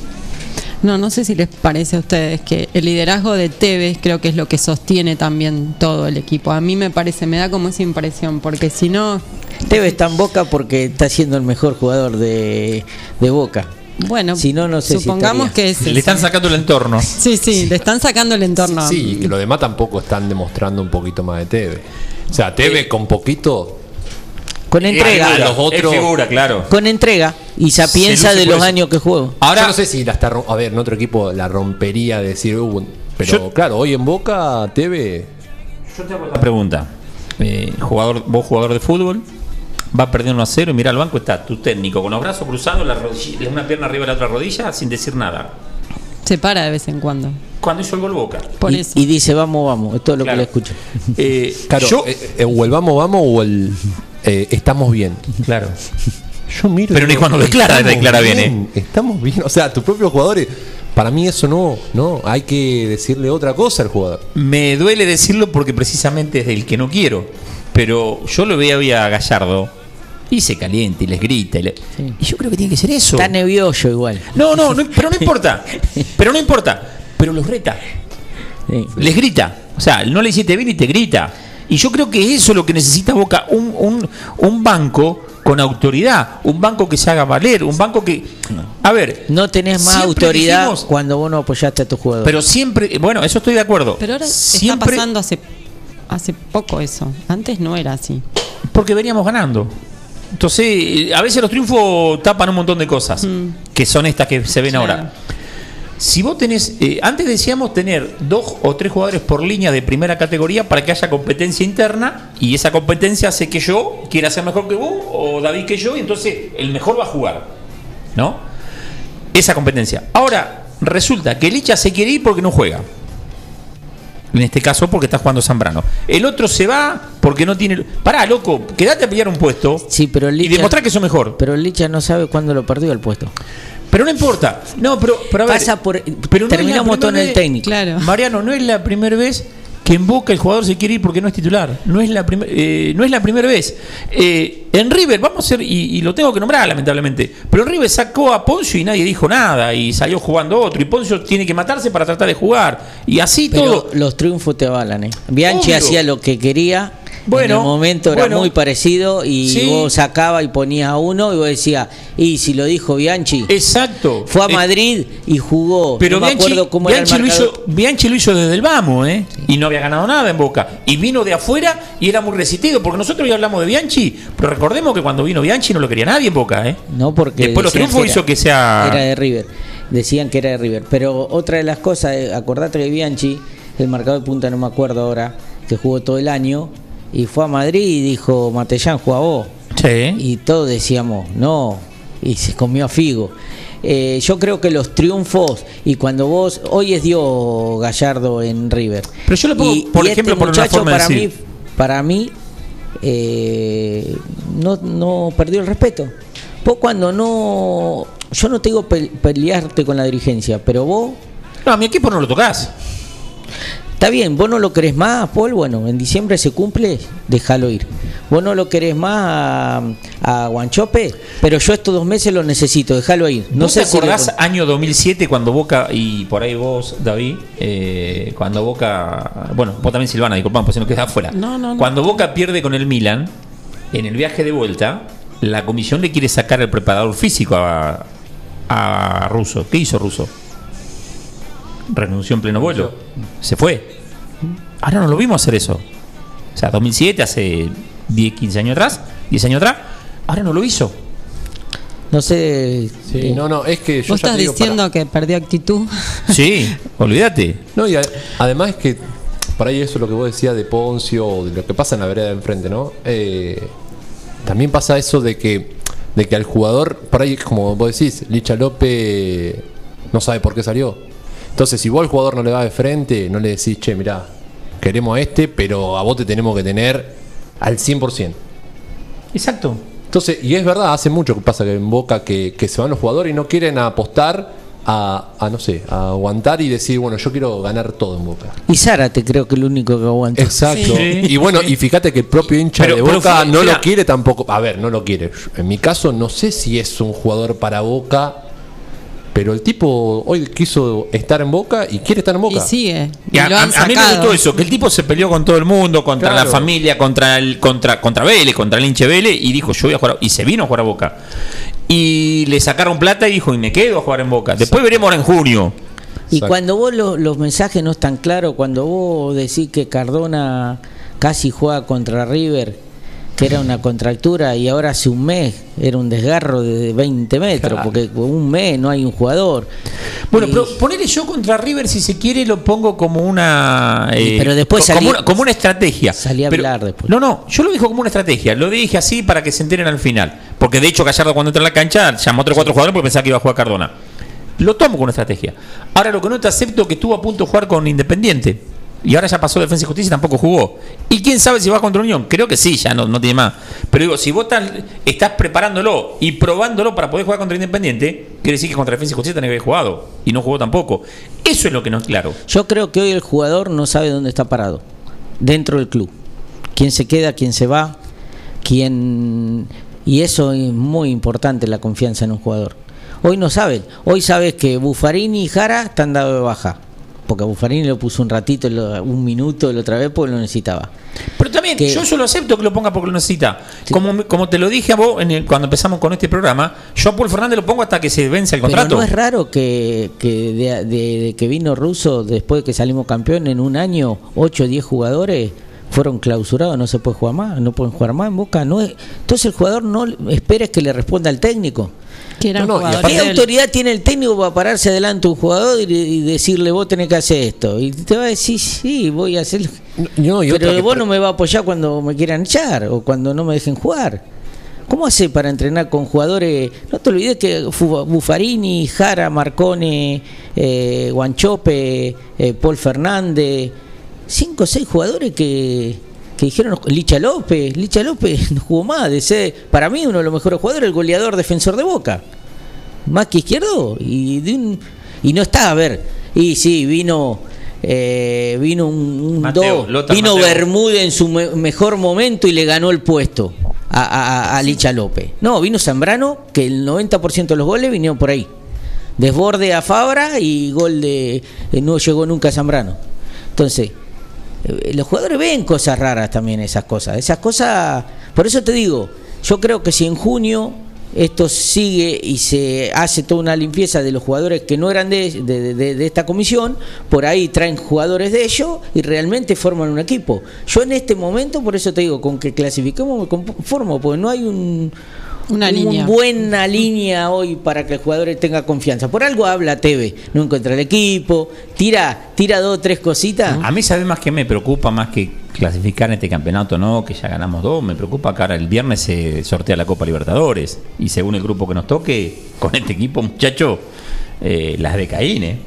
No, no sé si les parece a ustedes que el liderazgo de Tevez creo que es lo que sostiene también todo el equipo. A mí me parece, me da como esa impresión, porque si no, Tevez está en Boca porque está siendo el mejor jugador de, de Boca. bueno, Si no, no sé si supongamos que es... Le están sacando el entorno. Sí, sí, le están sacando el entorno. Sí, que los demás tampoco están demostrando un poquito más de Teve. O sea, Teve con poquito. Con entrega. a los otros- Es figura, claro. Con entrega. Y se piensa luce de los años que juego. Ahora, Yo no sé si la está. A ver, en otro equipo la rompería decir. "Uh", pero Yo- claro, hoy en Boca, Teve. yo te hago la pregunta. Eh, jugador, vos jugador de fútbol, va perdiendo 1 a 0 y mira al banco está tu técnico con los brazos cruzados, la rodilla- una pierna arriba de la otra rodilla, sin decir nada. Se para de vez en cuando. Cuando hizo el gol Boca. Por y, eso. y dice, vamos, vamos. Esto es lo Claro. que le escucho. Eh, Claro, yo, eh, o el vamos, vamos o el. Eh, estamos bien. claro. Yo miro. Pero ni cuando declara, "Estamos declara bien, ¿eh?". Estamos bien. O sea, tus propios jugadores. Para mí eso no, no. Hay que decirle otra cosa al jugador. Me duele decirlo porque precisamente es del que no quiero. Pero yo lo veo hoy a Gallardo y se calienta y les grita. Y, le- y yo creo que tiene que ser eso. Está nervioso igual. No, no, no, pero no importa. Pero no importa. Pero los reta. Sí. Les grita. O sea, no le hiciste bien y te grita. Y yo creo que eso es lo que necesita Boca. Un, un, un banco con autoridad. Un banco que se haga valer. Un banco que. A ver. No tenés más autoridad dijimos- cuando vos no apoyaste a tu jugador. pero siempre. Bueno, eso estoy de acuerdo. Pero ahora siempre, está pasando hace, hace poco eso. Antes no era así. Porque veníamos ganando. Entonces, eh, a veces los triunfos tapan un montón de cosas, que son estas que se ven Mm. Claro. ahora. Si vos tenés, eh, antes decíamos tener dos o tres jugadores por línea de primera categoría para que haya competencia interna y esa competencia hace que yo quiera ser mejor que vos o David que yo y entonces el mejor va a jugar, ¿no? Esa competencia. Ahora, resulta que Licha se quiere ir porque no juega. En este caso porque está jugando Zambrano. El otro se va porque no tiene... Pará, loco, quédate a pelear un puesto sí, pero el y Licha, demostrar que sos mejor. pero Licha no sabe cuándo lo perdió el puesto. Pero no importa. No, pero, pero a ver, Pasa por- pero no terminamos todo en el técnico. Claro. Mariano, no es la primera vez que en Boca el jugador se quiere ir porque no es titular. No es la, eh, no es la primera vez. Eh, en River, vamos a ser, y, y lo tengo que nombrar lamentablemente, pero en River sacó a Poncio y nadie dijo nada y salió jugando otro. Y Poncio tiene que matarse para tratar de jugar. Y así Pero todo. los triunfos te avalan, ¿eh? Bianchi Obvio. hacía lo que quería Bueno, en el momento era bueno. muy parecido y Sí. vos sacaba y ponías a uno y vos decías, y si lo dijo Bianchi, Exacto. fue a Eh, Madrid y jugó. Pero no me Bianchi, acuerdo cómo Bianchi era el lo hizo, Bianchi lo hizo desde el vamos, ¿eh? Y no había ganado nada en Boca. Y vino de afuera y era muy resistido, porque nosotros ya hablamos de Bianchi, pero recordemos que cuando vino Bianchi no lo quería nadie en Boca, ¿eh? No, porque Después los triunfos hizo que sea... Era de River. Decían que era de River. Pero otra de las cosas, eh, acordate que Bianchi, el marcador de punta no me acuerdo ahora, que jugó todo el año, y fue a Madrid y dijo, Matellán, juega vos. Sí. Y todos decíamos, no, y se comió a Figo. Eh, yo creo que los triunfos, y cuando vos, hoy es Dios Gallardo en River. Pero yo lo pongo, Y- por y este ejemplo, por una muchacho forma de para decir. mí, para mí eh, no, no perdió el respeto. Vos cuando no, yo no te digo pe- pelearte con la dirigencia, pero vos No, a mi equipo no lo tocas. Está bien, vos no lo querés más, Paul, bueno, en diciembre se cumple, déjalo ir. Vos no lo querés más a, a Guanchope, pero yo estos dos meses lo necesito, déjalo ir. No ¿Vos sé te si acordás año 2007 cuando Boca, y por ahí vos, David, eh, cuando Boca, bueno, vos también Silvana, disculpame, pues si no quedás afuera. No, no, no. Cuando Boca pierde con el Milan, en el viaje de vuelta, la comisión le quiere sacar el preparador físico a, a Russo. ¿Qué hizo Russo? Renunció en pleno vuelo. Se fue. Ahora no lo vimos hacer eso. O sea, 2007, hace 10, 15 años atrás, 10 años atrás, ahora no lo hizo. No sé. Sí, eh, no, no, es que yo Vos ya estás te digo, diciendo para- que perdió actitud. Sí, olvídate. No, y a- además es que por ahí eso es lo que vos decías de Poncio o de lo que pasa en la vereda de enfrente, ¿no? Eh, también pasa eso de que, de que al jugador, por ahí, como vos decís, Licha López no sabe por qué salió. Entonces, si vos al jugador no le vas de frente, no le decís, che, mirá, queremos a este, pero a vos te tenemos que tener al 100%. Exacto. Entonces, y es verdad, hace mucho que pasa que en Boca que, que se van los jugadores y no quieren apostar a, a, no sé, a aguantar y decir, bueno, yo quiero ganar todo en Boca. Y Zárate creo que el único que aguanta. Exacto. Sí. Y bueno, y fíjate que el propio hincha Pero- de Boca fue- no mira. lo quiere tampoco. A ver, no lo quiere. En mi caso, no sé si es un jugador para Boca, pero el tipo hoy quiso estar en Boca y quiere estar en Boca. Y sigue. Y, Y a, lo a- han a mí me gustó eso, que el tipo se peleó con todo el mundo, contra Claro. la familia, contra el, contra, contra Vélez, contra el hinche Vélez, y dijo, yo voy a jugar, a- y se vino a jugar a Boca. Y le sacaron plata y dijo, y me quedo a jugar en Boca. Después veremos ahora en junio. Y Exacto. cuando vos lo- los mensajes no están claros, cuando vos decís que Cardona casi juega contra River, que era una contractura, y ahora hace un mes era un desgarro de 20 metros, Claro. porque un mes no hay un jugador. Bueno, pero ponerle yo contra River, si se quiere, lo pongo como una. Eh, pero después como, salí- una, como una estrategia. salí a Pero- hablar después. No, no, yo lo dijo como una estrategia. Lo dije así para que se enteren al final. Porque de hecho, Gallardo, cuando entra en la cancha, llamó a otros cuatro jugadores porque pensaba que iba a jugar Cardona. Lo tomo como una estrategia. Ahora, lo que no te acepto es que estuvo a punto de jugar con Independiente. Y ahora ya pasó Defensa y Justicia y tampoco jugó. ¿Y quién sabe si va contra Unión? Creo que sí, ya no, tiene más. Pero digo, si vos estás, estás preparándolo y probándolo para poder jugar contra Independiente, quiere decir que contra Defensa y Justicia tenés que haber jugado. Y no jugó tampoco. Eso es lo que no es claro. Yo creo que hoy el jugador no sabe dónde está parado, dentro del club. Quién se queda, quién se va, quién... Y eso es muy importante, la confianza en un jugador. Hoy no saben. Hoy sabes que Buffarini y Jara están dados de baja. Porque a Buffarini lo puso un ratito, lo- un minuto la otra vez porque lo necesitaba. Pero también, Que- yo solo acepto que lo ponga porque lo necesita. Como, me- como te lo dije a vos en el- cuando empezamos con este programa, yo a Paul Fernández lo pongo hasta que se vence el Pero contrato. no es raro que, que de, de- de que vino Russo, después de que salimos campeón, en un año, 8 o 10 jugadores fueron clausurados, no se puede jugar más, no pueden jugar más en Boca. No es, entonces el jugador no espera que le responda al técnico. Que eran No, ¿Qué del- autoridad tiene el técnico para pararse delante de un jugador y, y decirle vos tenés que hacer esto? Y te va a decir, sí, voy a hacer... No, Pero vos no me vas a apoyar cuando me quieran echar o cuando no me dejen jugar. ¿Cómo hace para entrenar con jugadores? No te olvides que Buffarini, Jara, Marcone, eh, Guanchope, eh, Paul Fernández, cinco o seis jugadores que, que dijeron Licha López. Licha López no jugó más de ser, para mí, uno de los mejores jugadores, el goleador defensor de Boca. Más que izquierdo. Y, de un, y no está, a ver. Y sí, vino. eh, vino un, un Mateo, do- Lothar vino Mateo. Bermúdez en su me- mejor momento y le ganó el puesto a, a- a Licha López. No, vino Zambrano, que el 90% de los goles vinieron por ahí. Desborde a Fabra y gol de. eh, no llegó nunca Zambrano. Entonces, eh, los jugadores ven cosas raras también, esas cosas. Esas cosas, por eso te digo, yo creo que si en junio esto sigue y se hace toda una limpieza de los jugadores que no eran de, de- de- de esta comisión, por ahí traen jugadores de ellos y realmente forman un equipo. Yo en este momento, por eso te digo, con que clasifiquemos me conformo, porque no hay un, Una un- línea. buena línea hoy para que el jugador tenga confianza. Por algo habla Teve, no encuentra el equipo, tira, tira dos o tres cositas. A mí, ¿sabes más que me preocupa más que clasificar en este campeonato no? Que ya ganamos dos. Me preocupa que ahora el viernes se sortea la Copa Libertadores. Y según el grupo que nos toque, con este equipo, muchacho, eh, las de Caín, ¿eh?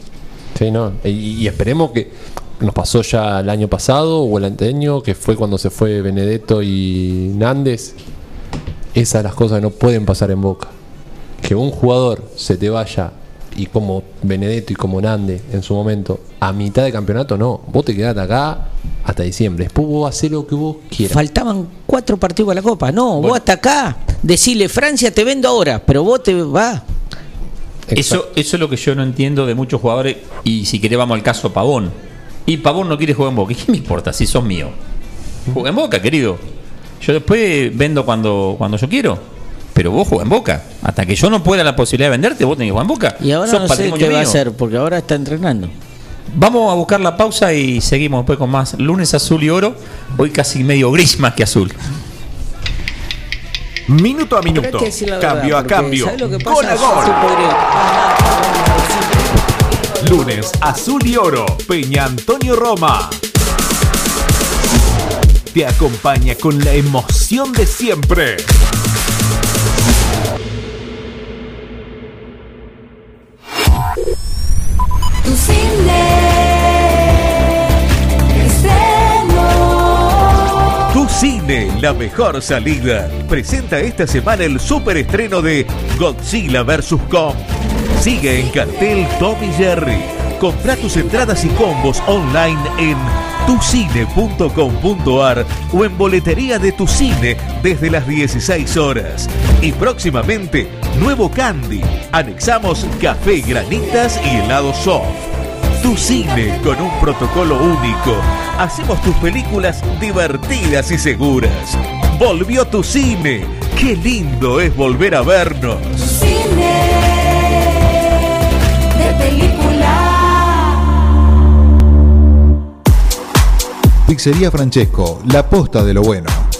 Sí, no. Y, esperemos que nos pasó ya el año pasado o el anteaño, que fue cuando se fue Benedetto y Nández. Esas son las cosas que no pueden pasar en Boca. Que un jugador se te vaya y como Benedetto y como Nández en su momento, a mitad de campeonato no. Vos te quedate acá hasta diciembre. Después vos haces lo que vos quieras. Faltaban cuatro partidos a la Copa. No, vos hasta acá. Decirle, Francia, te vendo ahora, pero vos te vas. Eso, eso es lo que yo no entiendo de muchos jugadores. Y si querés, vamos al caso Pavón. Y Pavón no quiere jugar en Boca. ¿Y qué me importa si sos mío? Juega en Boca, querido. Yo después vendo cuando, cuando yo quiero. Pero vos juega en Boca. Hasta que yo no pueda la posibilidad de venderte, vos tenés que jugar en Boca. Y ahora Sos no sé qué va a hacer, porque ahora está entrenando. Vamos a buscar la pausa y seguimos después con más lunes azul y oro. Hoy casi medio gris más que azul. Minuto a minuto, verdad, cambio a cambio, gol a gol. Lunes azul y oro, Peña Antonio Roma. Te acompaña con la emoción de siempre. La mejor salida. Presenta esta semana el superestreno de Godzilla vs. Kong. Sigue en cartel Tommy Jerry. Compra tus entradas y combos online en tucine.com.ar o en boletería de tu cine desde las 16 horas. Y próximamente, nuevo Candy. Anexamos café, granitas y helado soft. Tu cine con un protocolo único. Hacemos tus películas divertidas y seguras. Volvió tu cine. Qué lindo es volver a vernos. Cine de película. Pizzería Francesco, la posta de lo bueno.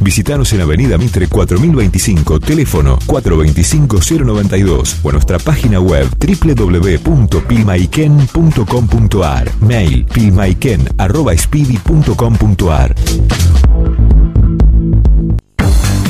Visítanos en Avenida Mitre 4025, teléfono 425-092 o en nuestra página web www.pilmaiken.com.ar, mail pilmaiken.speedy.com.ar.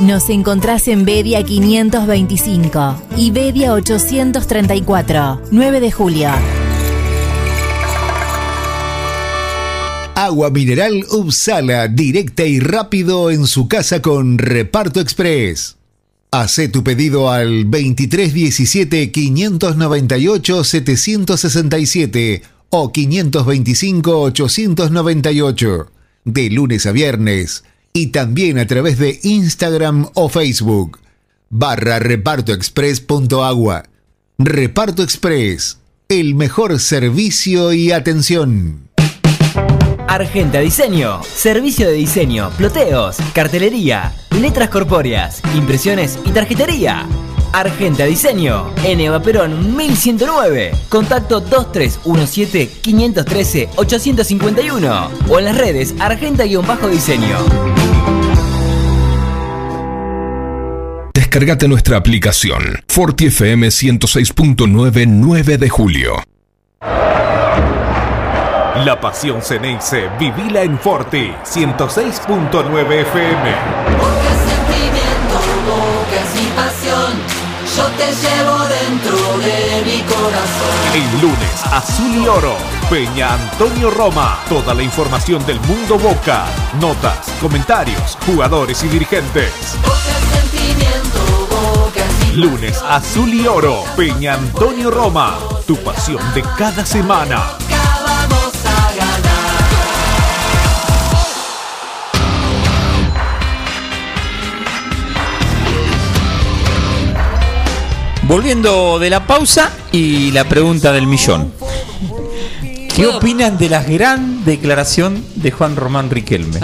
Nos encontrás en Bedia 525 y Bedia 834, 9 de julio. Agua mineral Upsala, directa y rápido en su casa con Reparto Express. Hace tu pedido al 2317 598 767 o 525 898 de lunes a viernes y también a través de Instagram o Facebook barra repartoexpress.agua. Reparto Express, el mejor servicio y atención. Argenta Diseño. Servicio de diseño, ploteos, cartelería, letras corpóreas, impresiones y tarjetería. Argenta Diseño. En Eva Perón 1109. Contacto 2317-513-851. O en las redes Argenta-Diseño. Descargate nuestra aplicación Forti FM 106.9 9 de julio. La pasión Ceneice, vivila en Forti 106.9 FM. Yo te llevo dentro de mi corazón. El lunes, Azul y Oro, Peña Antonio Roma. Toda la información del mundo Boca, notas, comentarios, jugadores y dirigentes. Sentimiento, boca sin Lunes, Azul y Oro, Peña Antonio Roma. Tu pasión de cada semana. Volviendo de la pausa y la pregunta del millón. ¿Qué opinan de la gran declaración de Juan Román Riquelme?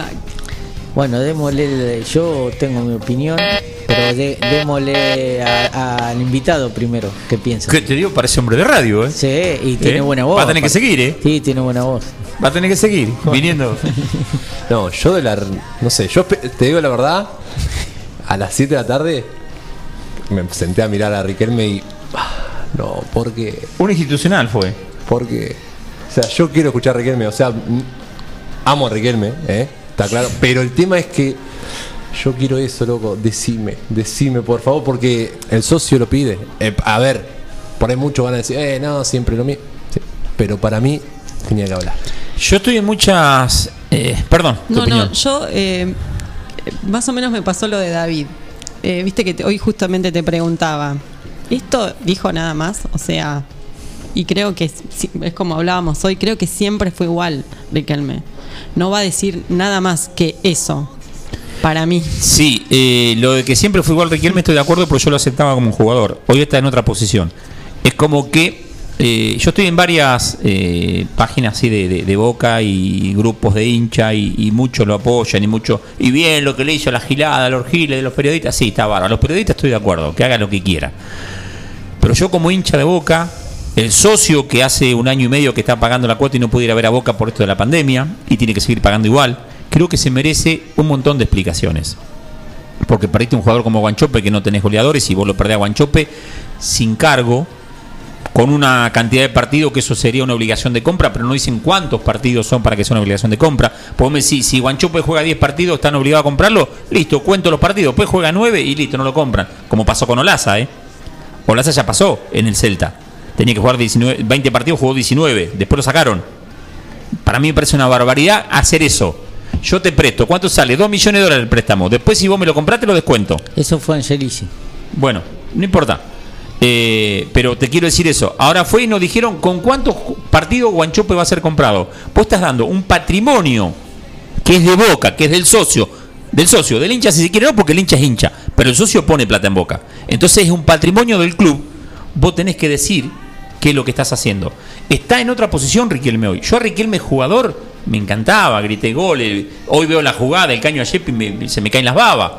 Bueno, démosle, yo tengo mi opinión, pero de- démosle al invitado primero, ¿qué piensa? Que te digo, parece hombre de radio, ¿eh? Sí, y tiene ¿Eh? buena voz. Va a tener que seguir, ¿eh? Sí, tiene buena voz. Va a tener que seguir, viniendo. No, yo de la. No sé, yo te digo la verdad. A las 7 de la tarde me senté a mirar a Riquelme y. ah, No, porque. Un institucional fue. Porque. O sea, yo quiero escuchar a Riquelme. O sea, amo a Riquelme, ¿eh? Está claro. Pero el tema es que. Yo quiero eso, loco. Decime, decime, por favor, porque el socio lo pide. Eh, a ver, por ahí muchos van a decir, eh, no, siempre lo mismo. Sí, Pero para mí, tenía que hablar. Yo estoy en muchas. eh, perdón, No, no, yo eh, más o menos me pasó lo de David. Eh, Viste que hoy justamente te preguntaba, ¿esto dijo nada más? O sea, y creo que es como hablábamos hoy, creo que siempre fue igual Riquelme. No va a decir nada más que eso, para mí. Sí, eh, lo de que siempre fue igual Riquelme estoy de acuerdo porque yo lo aceptaba como un jugador. Hoy está en otra posición. Es como que eh, yo estoy en varias eh, páginas así de, de- Boca y grupos de hincha y, y muchos lo apoyan y mucho y bien lo que le hizo la gilada, los giles de los periodistas, sí, está bárbaro. Los periodistas estoy de acuerdo, que haga lo que quiera. Pero yo como hincha de Boca, el socio que hace un año y medio que está pagando la cuota y no puede ir a ver a Boca por esto de la pandemia y tiene que seguir pagando igual, creo que se merece un montón de explicaciones. Porque perdiste un jugador como Guanchope que no tenés goleadores y vos lo perdés a Guanchope sin cargo, con una cantidad de partidos que eso sería una obligación de compra, pero no dicen cuántos partidos son para que sea una obligación de compra. Pues me decís, si Guanchope juega 10 partidos, ¿están obligados a comprarlo? Listo, cuento los partidos, después juega 9 y listo, no lo compran. Como pasó con Olaza, ¿eh? Olaza ya pasó en el Celta. Tenía que jugar 19, 20 partidos, jugó 19, después lo sacaron. Para mí me parece una barbaridad hacer eso. Yo te presto, ¿cuánto sale? 2 millones de dólares el préstamo. Después si vos me lo compraste lo descuento. Eso fue Angelici. Bueno, no importa. Eh, pero te quiero decir eso. Ahora fue y nos dijeron con cuántos partidos Guanchope va a ser comprado. Vos estás dando un patrimonio que es de Boca, que es del socio, del socio, del hincha si se quiere, no porque el hincha es hincha, pero el socio pone plata en Boca. Entonces es un patrimonio del club. Vos tenés que decir qué es lo que estás haciendo. Está en otra posición Riquelme hoy. Yo a Riquelme jugador me encantaba, grité goles. Hoy veo la jugada, el caño a me- se me caen las babas.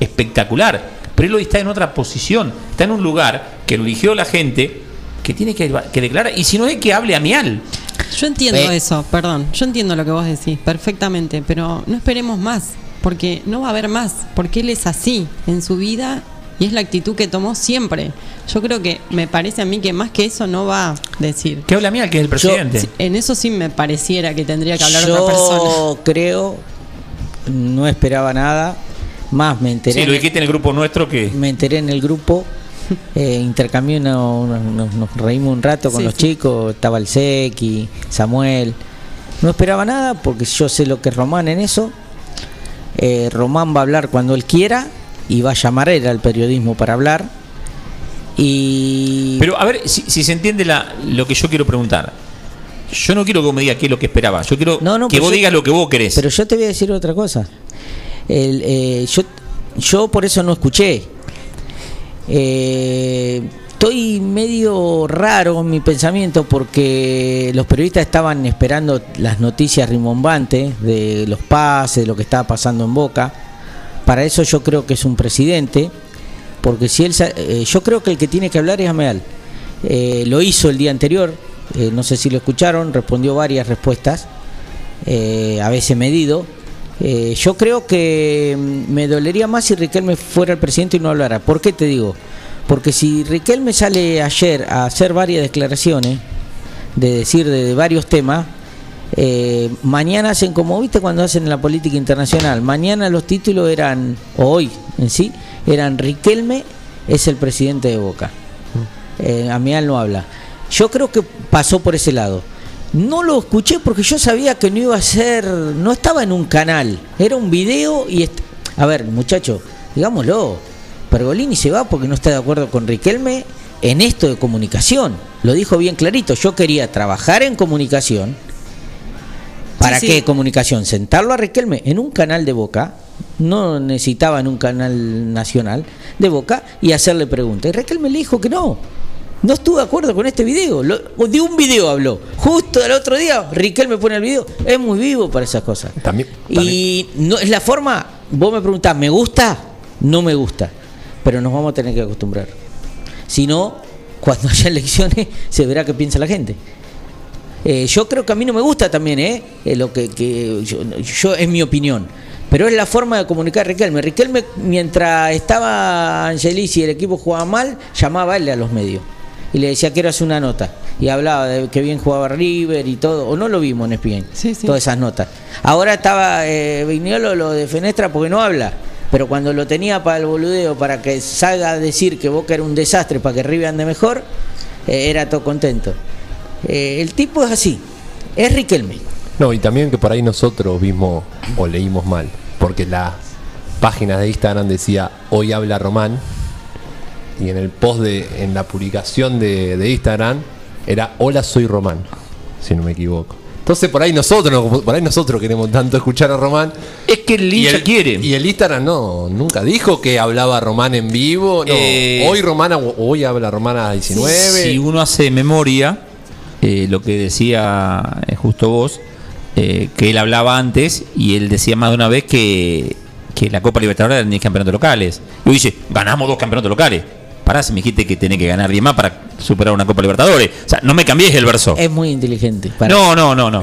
Espectacular. Pero él hoy está en otra posición. Está en un lugar que lo eligió la gente que tiene que, que declarar. Y si no es que hable a Mial. Yo entiendo Eh. eso, perdón, yo entiendo lo que vos decís perfectamente, pero no esperemos más, porque no va a haber más, porque él es así en su vida y es la actitud que tomó siempre. Yo creo que me parece a mí que más que eso no va a decir. Que habla Mial, que es el presidente. En eso sí me pareciera que tendría que hablar Yo otra persona. creo, no esperaba nada, más me enteré. Sí, lo dijiste en el grupo nuestro que. me enteré en el grupo, eh, intercambié una- una- nos, nos reímos un rato con Sí, los sí. chicos, estaba el Seki, Samuel. No esperaba nada porque yo sé lo que es Román en eso. Eh, Román va a hablar cuando él quiera y va a llamar él al periodismo para hablar. Y Pero a ver si, si se entiende la, lo que yo quiero preguntar. Yo no quiero que vos me digas qué es lo que esperaba. Yo quiero No, no, que vos yo- digas lo que vos querés. Pero yo te voy a decir otra cosa. El, eh, yo, yo por eso no escuché. Eh, estoy medio raro en mi pensamiento porque los periodistas estaban esperando las noticias rimbombantes de los pases, de lo que estaba pasando en Boca. Para eso yo creo que es un presidente, porque si él, eh, yo creo que el que tiene que hablar es Ameal. Eh, lo hizo el día anterior, no sé si lo escucharon, respondió varias respuestas a veces medido. Eh, yo creo que mm, me dolería más si Riquelme fuera el presidente y no hablara. ¿Por qué te digo? Porque si Riquelme sale ayer a hacer varias declaraciones, de decir de, de varios temas, eh, mañana hacen como viste cuando hacen en la política internacional. Mañana los títulos eran, o hoy en sí, eran Riquelme es el presidente de Boca. Eh, Amial no habla. Yo creo que pasó por ese lado. No lo escuché porque yo sabía que no iba a ser, no estaba en un canal, era un video y a ver, muchacho, digámoslo, Pergolini se va porque no está de acuerdo con Riquelme en esto de comunicación. Lo dijo bien clarito, yo quería trabajar en comunicación. ¿Para Sí, qué sí. comunicación? Sentarlo a Riquelme en un canal de Boca, no necesitaba en un canal nacional de Boca y hacerle preguntas. Y Riquelme le dijo que no, no estuvo de acuerdo con este video. Lo- de un video habló. Justo el otro día, Riquelme pone el video. Es muy vivo para esas cosas. También, Y no es la forma, vos me preguntás, ¿me gusta? No me gusta. Pero nos vamos a tener que acostumbrar. Si no, cuando haya elecciones, se verá qué piensa la gente. Eh, yo creo que a mí no me gusta también, ¿eh? Eh, lo que, que yo, yo- es mi opinión. Pero es la forma de comunicar a Riquelme. Riquelme, mientras estaba Angelis y el equipo jugaba mal, llamaba a él a los medios. Y le decía, quiero hacer una nota. Y hablaba de que bien jugaba River y todo. O no lo vimos en ESPN. Sí, sí. Todas esas notas. Ahora estaba eh, Vignolo lo de Fenestra porque no habla. Pero cuando lo tenía para el boludeo, para que salga a decir que Boca era un desastre, para que River ande mejor, eh, era todo contento. Eh, el tipo es así, es Riquelme. No, y también que por ahí nosotros vimos o leímos mal, porque las páginas de Instagram decía hoy habla Román y en el post de en la publicación de, de Instagram era hola soy Román, si no me equivoco. Entonces por ahí nosotros por ahí nosotros queremos tanto escuchar a Román. Es que el hincha quiere. y el Instagram no, nunca dijo que hablaba Román en vivo. No, Eh, hoy Román, hoy habla Román a 19. Si uno hace memoria, eh, lo que decía eh, justo vos, eh, que él hablaba antes y él decía más de una vez que, que la Copa Libertadores eran 10 campeonatos locales. Y hoy dice, ganamos dos campeonatos locales. Pará, si me dijiste que tenés que ganar 10 más para superar una Copa Libertadores. O sea, no me cambies el verso. Es muy inteligente. para- No, no, no, no.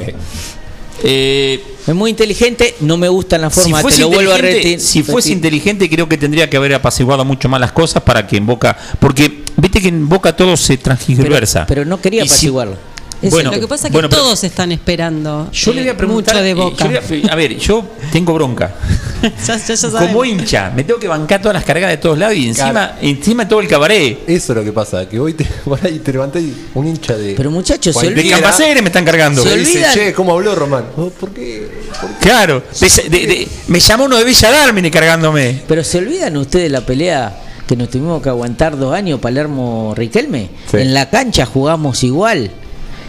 Eh, Es muy inteligente, no me gusta la si forma, te lo vuelvo a repetir. si fuese inteligente, creo que tendría que haber apaciguado mucho más las cosas para que en Boca. Porque viste que en Boca todo se transgiversa. Pero no quería si- apaciguarlo. Eso, Bueno, lo que pasa es que bueno, pero- todos están esperando Yo le voy eh, a preguntar. mucho de eh, boca. yo le voy a, a ver, yo tengo bronca. ya, ya, ya Como hincha, me tengo que bancar todas las cargas de todos lados y encima, Claro. encima todo el cabaret. Eso es lo que pasa, que hoy te, ahí te levanté y un hincha de. Pero muchachos, se Cualquiera De olvidan. Campaceres me están cargando. se dice, che, ¿cómo habló Román? Oh, ¿Por qué? ¿Por qué? Claro, de- de- de- me llamó uno de Villa Dármine cargándome. Pero se olvidan ustedes la pelea que nos tuvimos que aguantar dos años Palermo Riquelme. Sí. En la cancha jugamos igual.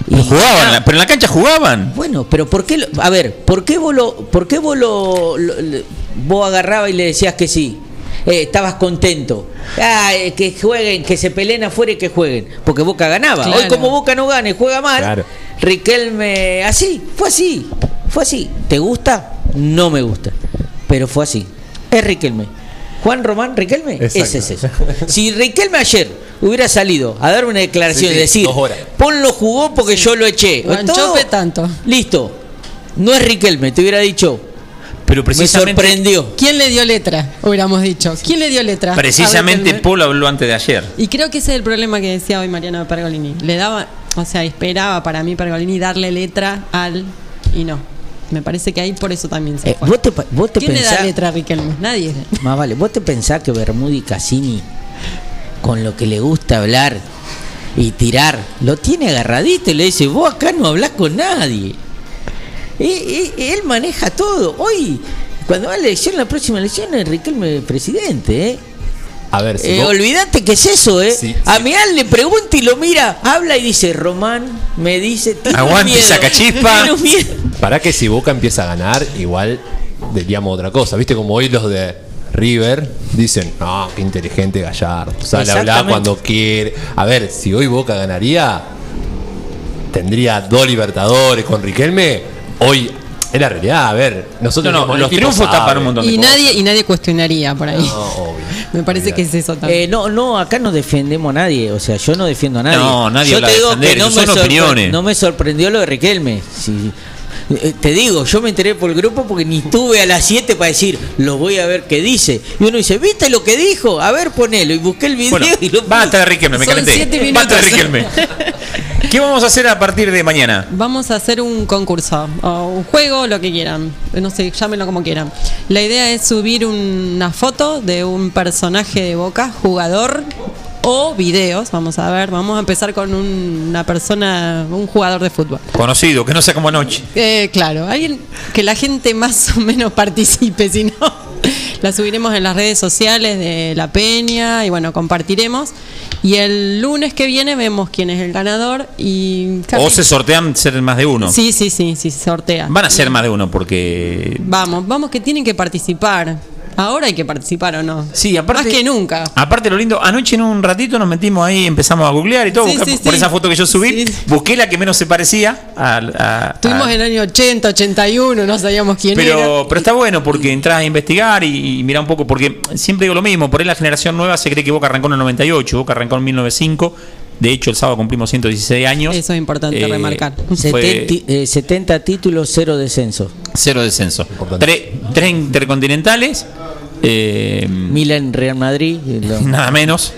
Y No jugaban, Ah, pero en la cancha jugaban. Bueno, pero ¿por qué? lo- a ver, ¿por qué vos lo, por qué vos lo, lo- le- vos agarrabas y le decías que sí? Eh, estabas contento. Ah, eh, que jueguen, que se peleen afuera y que jueguen. Porque Boca ganaba. Claro. Hoy como Boca no gana y juega mal, Claro. Riquelme así, fue así, fue así. ¿Te gusta? No me gusta. Pero fue así. Es Riquelme. Juan Román Riquelme, Exacto. ese es eso. Si Riquelme ayer hubiera salido a dar una declaración Sí, sí, y decir, ponlo jugó porque yo lo eché. Todo- tanto. Listo. No es Riquelme, te hubiera dicho. Pero precisamente, sorprendió. ¿Quién le dio letra? Hubiéramos dicho. ¿Quién le dio letra? precisamente. Paul habló antes de ayer. Y creo que ese es el problema que decía hoy Mariano Pergolini. Le daba, o sea, esperaba para mí Pergolini darle letra al y no. Me parece que ahí por eso también se Eh, fue. vos te, vos te ¿Quién le da pensás, letra a Riquelme? Nadie. más vale, vos te pensás que Bermudi Cassini, con lo que le gusta hablar y tirar, lo tiene agarradito y le dice, vos acá no hablás con nadie. Él maneja todo. Hoy, cuando va a la elección, la próxima elección es Riquelme presidente, ¿eh? A ver, si Eh, vos- olvídate que es eso, ¿eh? Sí, a Meal le pregunta y lo mira, habla y dice, Román, me dice, "Tengo Aguante, sacachispa". tengo miedo". Para que si Boca empieza a ganar, igual diríamos otra cosa. ¿Viste? Como hoy los de River dicen, no, qué inteligente Gallardo. Sale a hablar cuando quiere. A ver, si hoy Boca ganaría, tendría dos Libertadores con Riquelme. Hoy es la realidad. A ver, nosotros No, los triunfos tapan un montón de Y cosas. nadie, y nadie cuestionaría por ahí. No, obvio. Me parece que es eso también. Eh, no, no, acá no defendemos a nadie, o sea, yo no defiendo a nadie. No, nadie yo habla te de digo defender, que no me, son sorpre- opiniones. no me sorprendió lo de Riquelme. Sí. Eh, Te digo, yo me enteré por el grupo porque ni estuve a las 7 para decir, lo voy a ver qué dice. Y uno dice, ¿viste lo que dijo? A ver, ponelo. Y busqué el video Bueno, y lo basta de Riquelme, me calenté. siete minutos. Basta de Riquelme. ¿Qué vamos a hacer a partir de mañana? Vamos a hacer un concurso o un juego, lo que quieran. No sé, llámenlo como quieran. La idea es subir una foto de un personaje de Boca, jugador o videos. Vamos a ver, vamos a empezar con un- una persona, un jugador de fútbol. Conocido, que no sea como anoche. Eh, claro, alguien que la gente más o menos participe, si no, la subiremos en las redes sociales de La Peña y bueno, compartiremos. Y el lunes que viene vemos quién es el ganador y... O se sortean ser más de uno. Sí, sí, sí, sí, se sortea. Van a ser más de uno porque. Vamos, vamos que tienen que participar. Ahora hay que participar o no. Sí, aparte. Más que nunca. Aparte lo lindo, anoche en un ratito nos metimos ahí, empezamos a googlear y todo, Sí, buscar sí, por sí. esa foto que yo subí, busqué la que menos se parecía a, a- Estuvimos a- en el año 80, 81, no sabíamos quién era. pero, pero está bueno porque entras a investigar y, y mira un poco, porque siempre digo lo mismo, por ahí la generación nueva se cree que Boca arrancó en el 98, Boca arrancó en 1905, de hecho el sábado cumplimos 116 años. Eso es importante Eh, remarcar. fue 70, eh, 70 títulos, cero descenso. cero descenso. Tre- tres intercontinentales, eh, Milan, Real Madrid. lo- nada menos.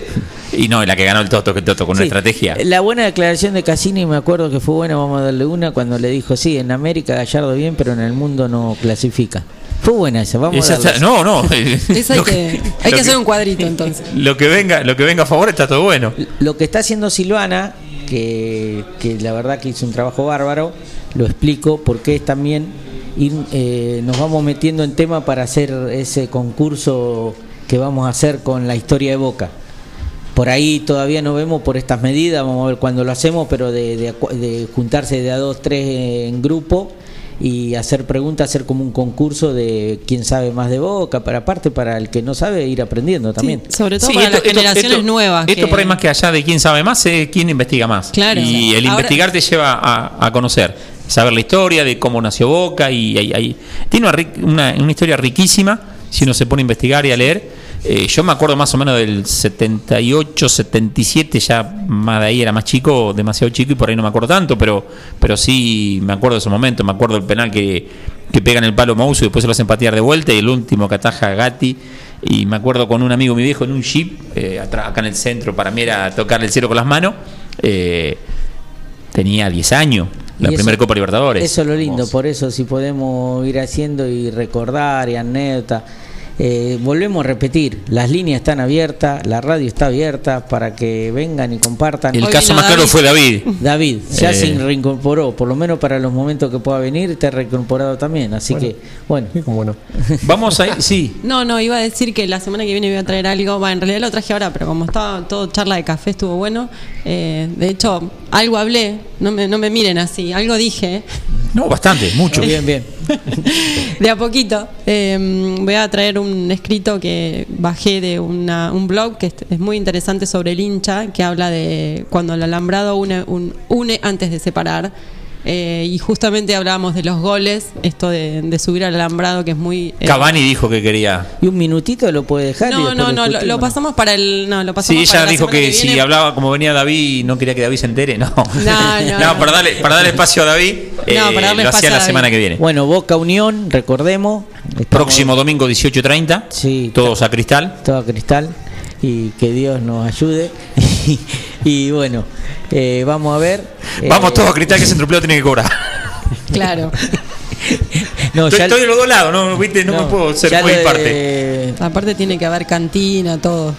Y no, la que ganó el Toto, que el Toto con una Sí. estrategia. La buena declaración de Cassini, me acuerdo que fue buena, vamos a darle una, cuando le dijo, sí, en América Gallardo bien, pero en el mundo no clasifica. Fue buena esa, vamos Esa a está- no, no. Esa hay que, hay lo que hacer un cuadrito entonces. Lo que venga, lo que venga a favor está todo bueno. Lo que está haciendo Silvana, que, que la verdad que hizo un trabajo bárbaro, lo explico porque es también ir, eh, nos vamos metiendo en tema para hacer ese concurso que vamos a hacer con la historia de Boca. Por ahí todavía no vemos por estas medidas, vamos a ver cuándo lo hacemos, pero de, de juntarse de a dos, tres en grupo y hacer preguntas, hacer como un concurso de quién sabe más de Boca, para aparte para el que no sabe ir aprendiendo también. sobre todo Sí, para esto- las esto- generaciones esto- nuevas. Esto que- por ahí más que allá de quién sabe más, es quién investiga más. Claro. Y el Ahora- investigar te lleva a, a conocer, saber la historia de cómo nació Boca y, hay- hay- tiene una, ri- una- una historia riquísima si uno se pone a investigar y a leer. Eh, yo me acuerdo más o menos del 78, 77, ya más de ahí era más chico, demasiado chico y por ahí no me acuerdo tanto, pero, pero sí me acuerdo de esos momentos, me acuerdo del penal que, que pega en el palo Mouso y después se lo hacen patear de vuelta y el último que ataja Gatti. Y me acuerdo con un amigo mi viejo en un jeep, eh, acá en el centro, para mí era tocarle el cielo con las manos. eh, tenía 10 años, la primera Copa Libertadores. Eso es lo lindo, por eso si podemos ir haciendo y recordar y anécdota. Eh, volvemos a repetir, las líneas están abiertas, la radio está abierta para que vengan y compartan. El caso más claro fue David. David, ya Eh. se reincorporó, por lo menos para los momentos que pueda venir, está reincorporado también, así que, bueno. Vamos a ir, sí. No, no, iba a decir que la semana que viene voy a traer algo. Va, en realidad lo traje ahora, pero como estaba todo charla de café, estuvo bueno. Eh, de hecho, algo hablé, no me, no me miren así, algo dije. No, bastante, mucho. Bien, bien. De a poquito. Eh, voy a traer un escrito que bajé de una- un blog que es, es muy interesante sobre el hincha, que habla de cuando el alambrado une, un- une antes de separar. Eh, y justamente hablábamos de los goles, esto de, de subir al alambrado que es muy... eh, Cavani dijo que quería. Y un minutito lo puede dejar. No, no, no, lo, pasamos para el... No, lo pasamos Sí, ella la dijo que, si hablaba como venía David y no quería que David se entere, no. No, no, no. para, darle, para darle espacio a David, eh, para darle lo hacía la semana que viene. Bueno, Boca Unión, recordemos. estamos Próximo domingo 18.30, Sí. todos a Cristal. Todo a cristal. Y que Dios nos ayude. Y, y bueno, eh, vamos a ver. eh, Vamos todos a Cristal que ese empleo tiene que cobrar. Claro. No, estoy, ya- estoy de los dos lados, no, ¿viste? no, me puedo ser muy parte. Aparte tiene que haber cantina, todo.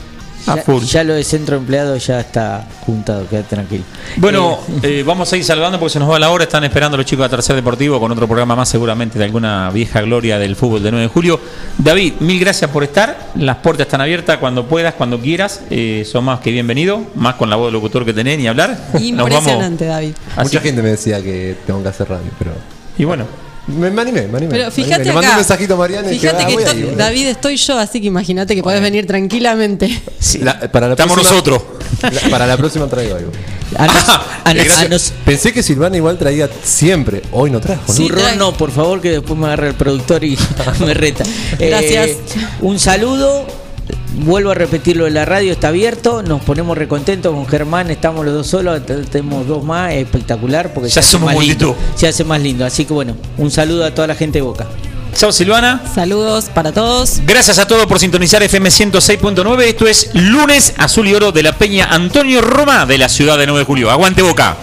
A ya, full. ya lo de centro empleado ya está juntado, quédate tranquilo. Bueno, eh, vamos a ir saludando porque se nos va la hora. Están esperando los chicos de Tercer Deportivo con otro programa más, seguramente de alguna vieja gloria del fútbol de 9 de julio. David, mil gracias por estar. Las puertas están abiertas cuando puedas, cuando quieras. Eh, son más que bienvenido. Más con la voz del locutor que tenés ni hablar. Nos vamos. Impresionante, David. Así Mucha gente me decía que tengo que hacer radio, pero. Y bueno. Me, me animé, me animé. Pero me fíjate animé. Le mandé acá, un mensajito a Mariana y fíjate dije, que ah, voy to- ahí. David estoy yo, así que imagínate que podés venir tranquilamente. La- para la Estamos próxima- nosotros. la- para la próxima traigo algo. A nos- a nos- Gracias. a nos- Pensé que Silvana igual traía siempre. Hoy no trajo. ¿no? No, por favor, que después me agarre el productor y me reta. Eh, Gracias. un saludo. Vuelvo a repetirlo en la radio, está abierto. Nos ponemos recontentos con Germán. Estamos los dos solos. te- Tenemos dos más, es espectacular. Porque Ya se hace somos más lindo. Se hace más lindo. Así que bueno, un saludo a toda la gente de Boca. Chao Silvana. Saludos para todos. Gracias a todos por sintonizar FM 106.9. Esto es lunes azul y oro de la Peña Antonio Roma de la ciudad de 9 de julio. Aguante boca.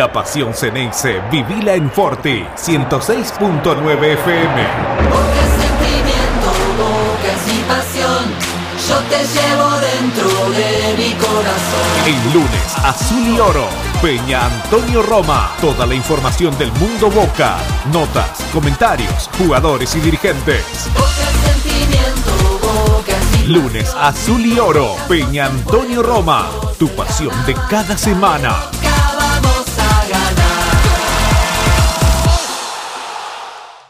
La pasión Ceneice, vivila en Forti 106.9 FM. Boca es sentimiento, boca es mi pasión. Yo te llevo dentro de mi corazón. El lunes, Azul y Oro, Peña Antonio Roma. Toda la información del mundo Boca, notas, comentarios, jugadores y dirigentes. Sentimiento, Lunes, Azul y Oro, Peña Antonio Roma. Tu pasión de cada semana.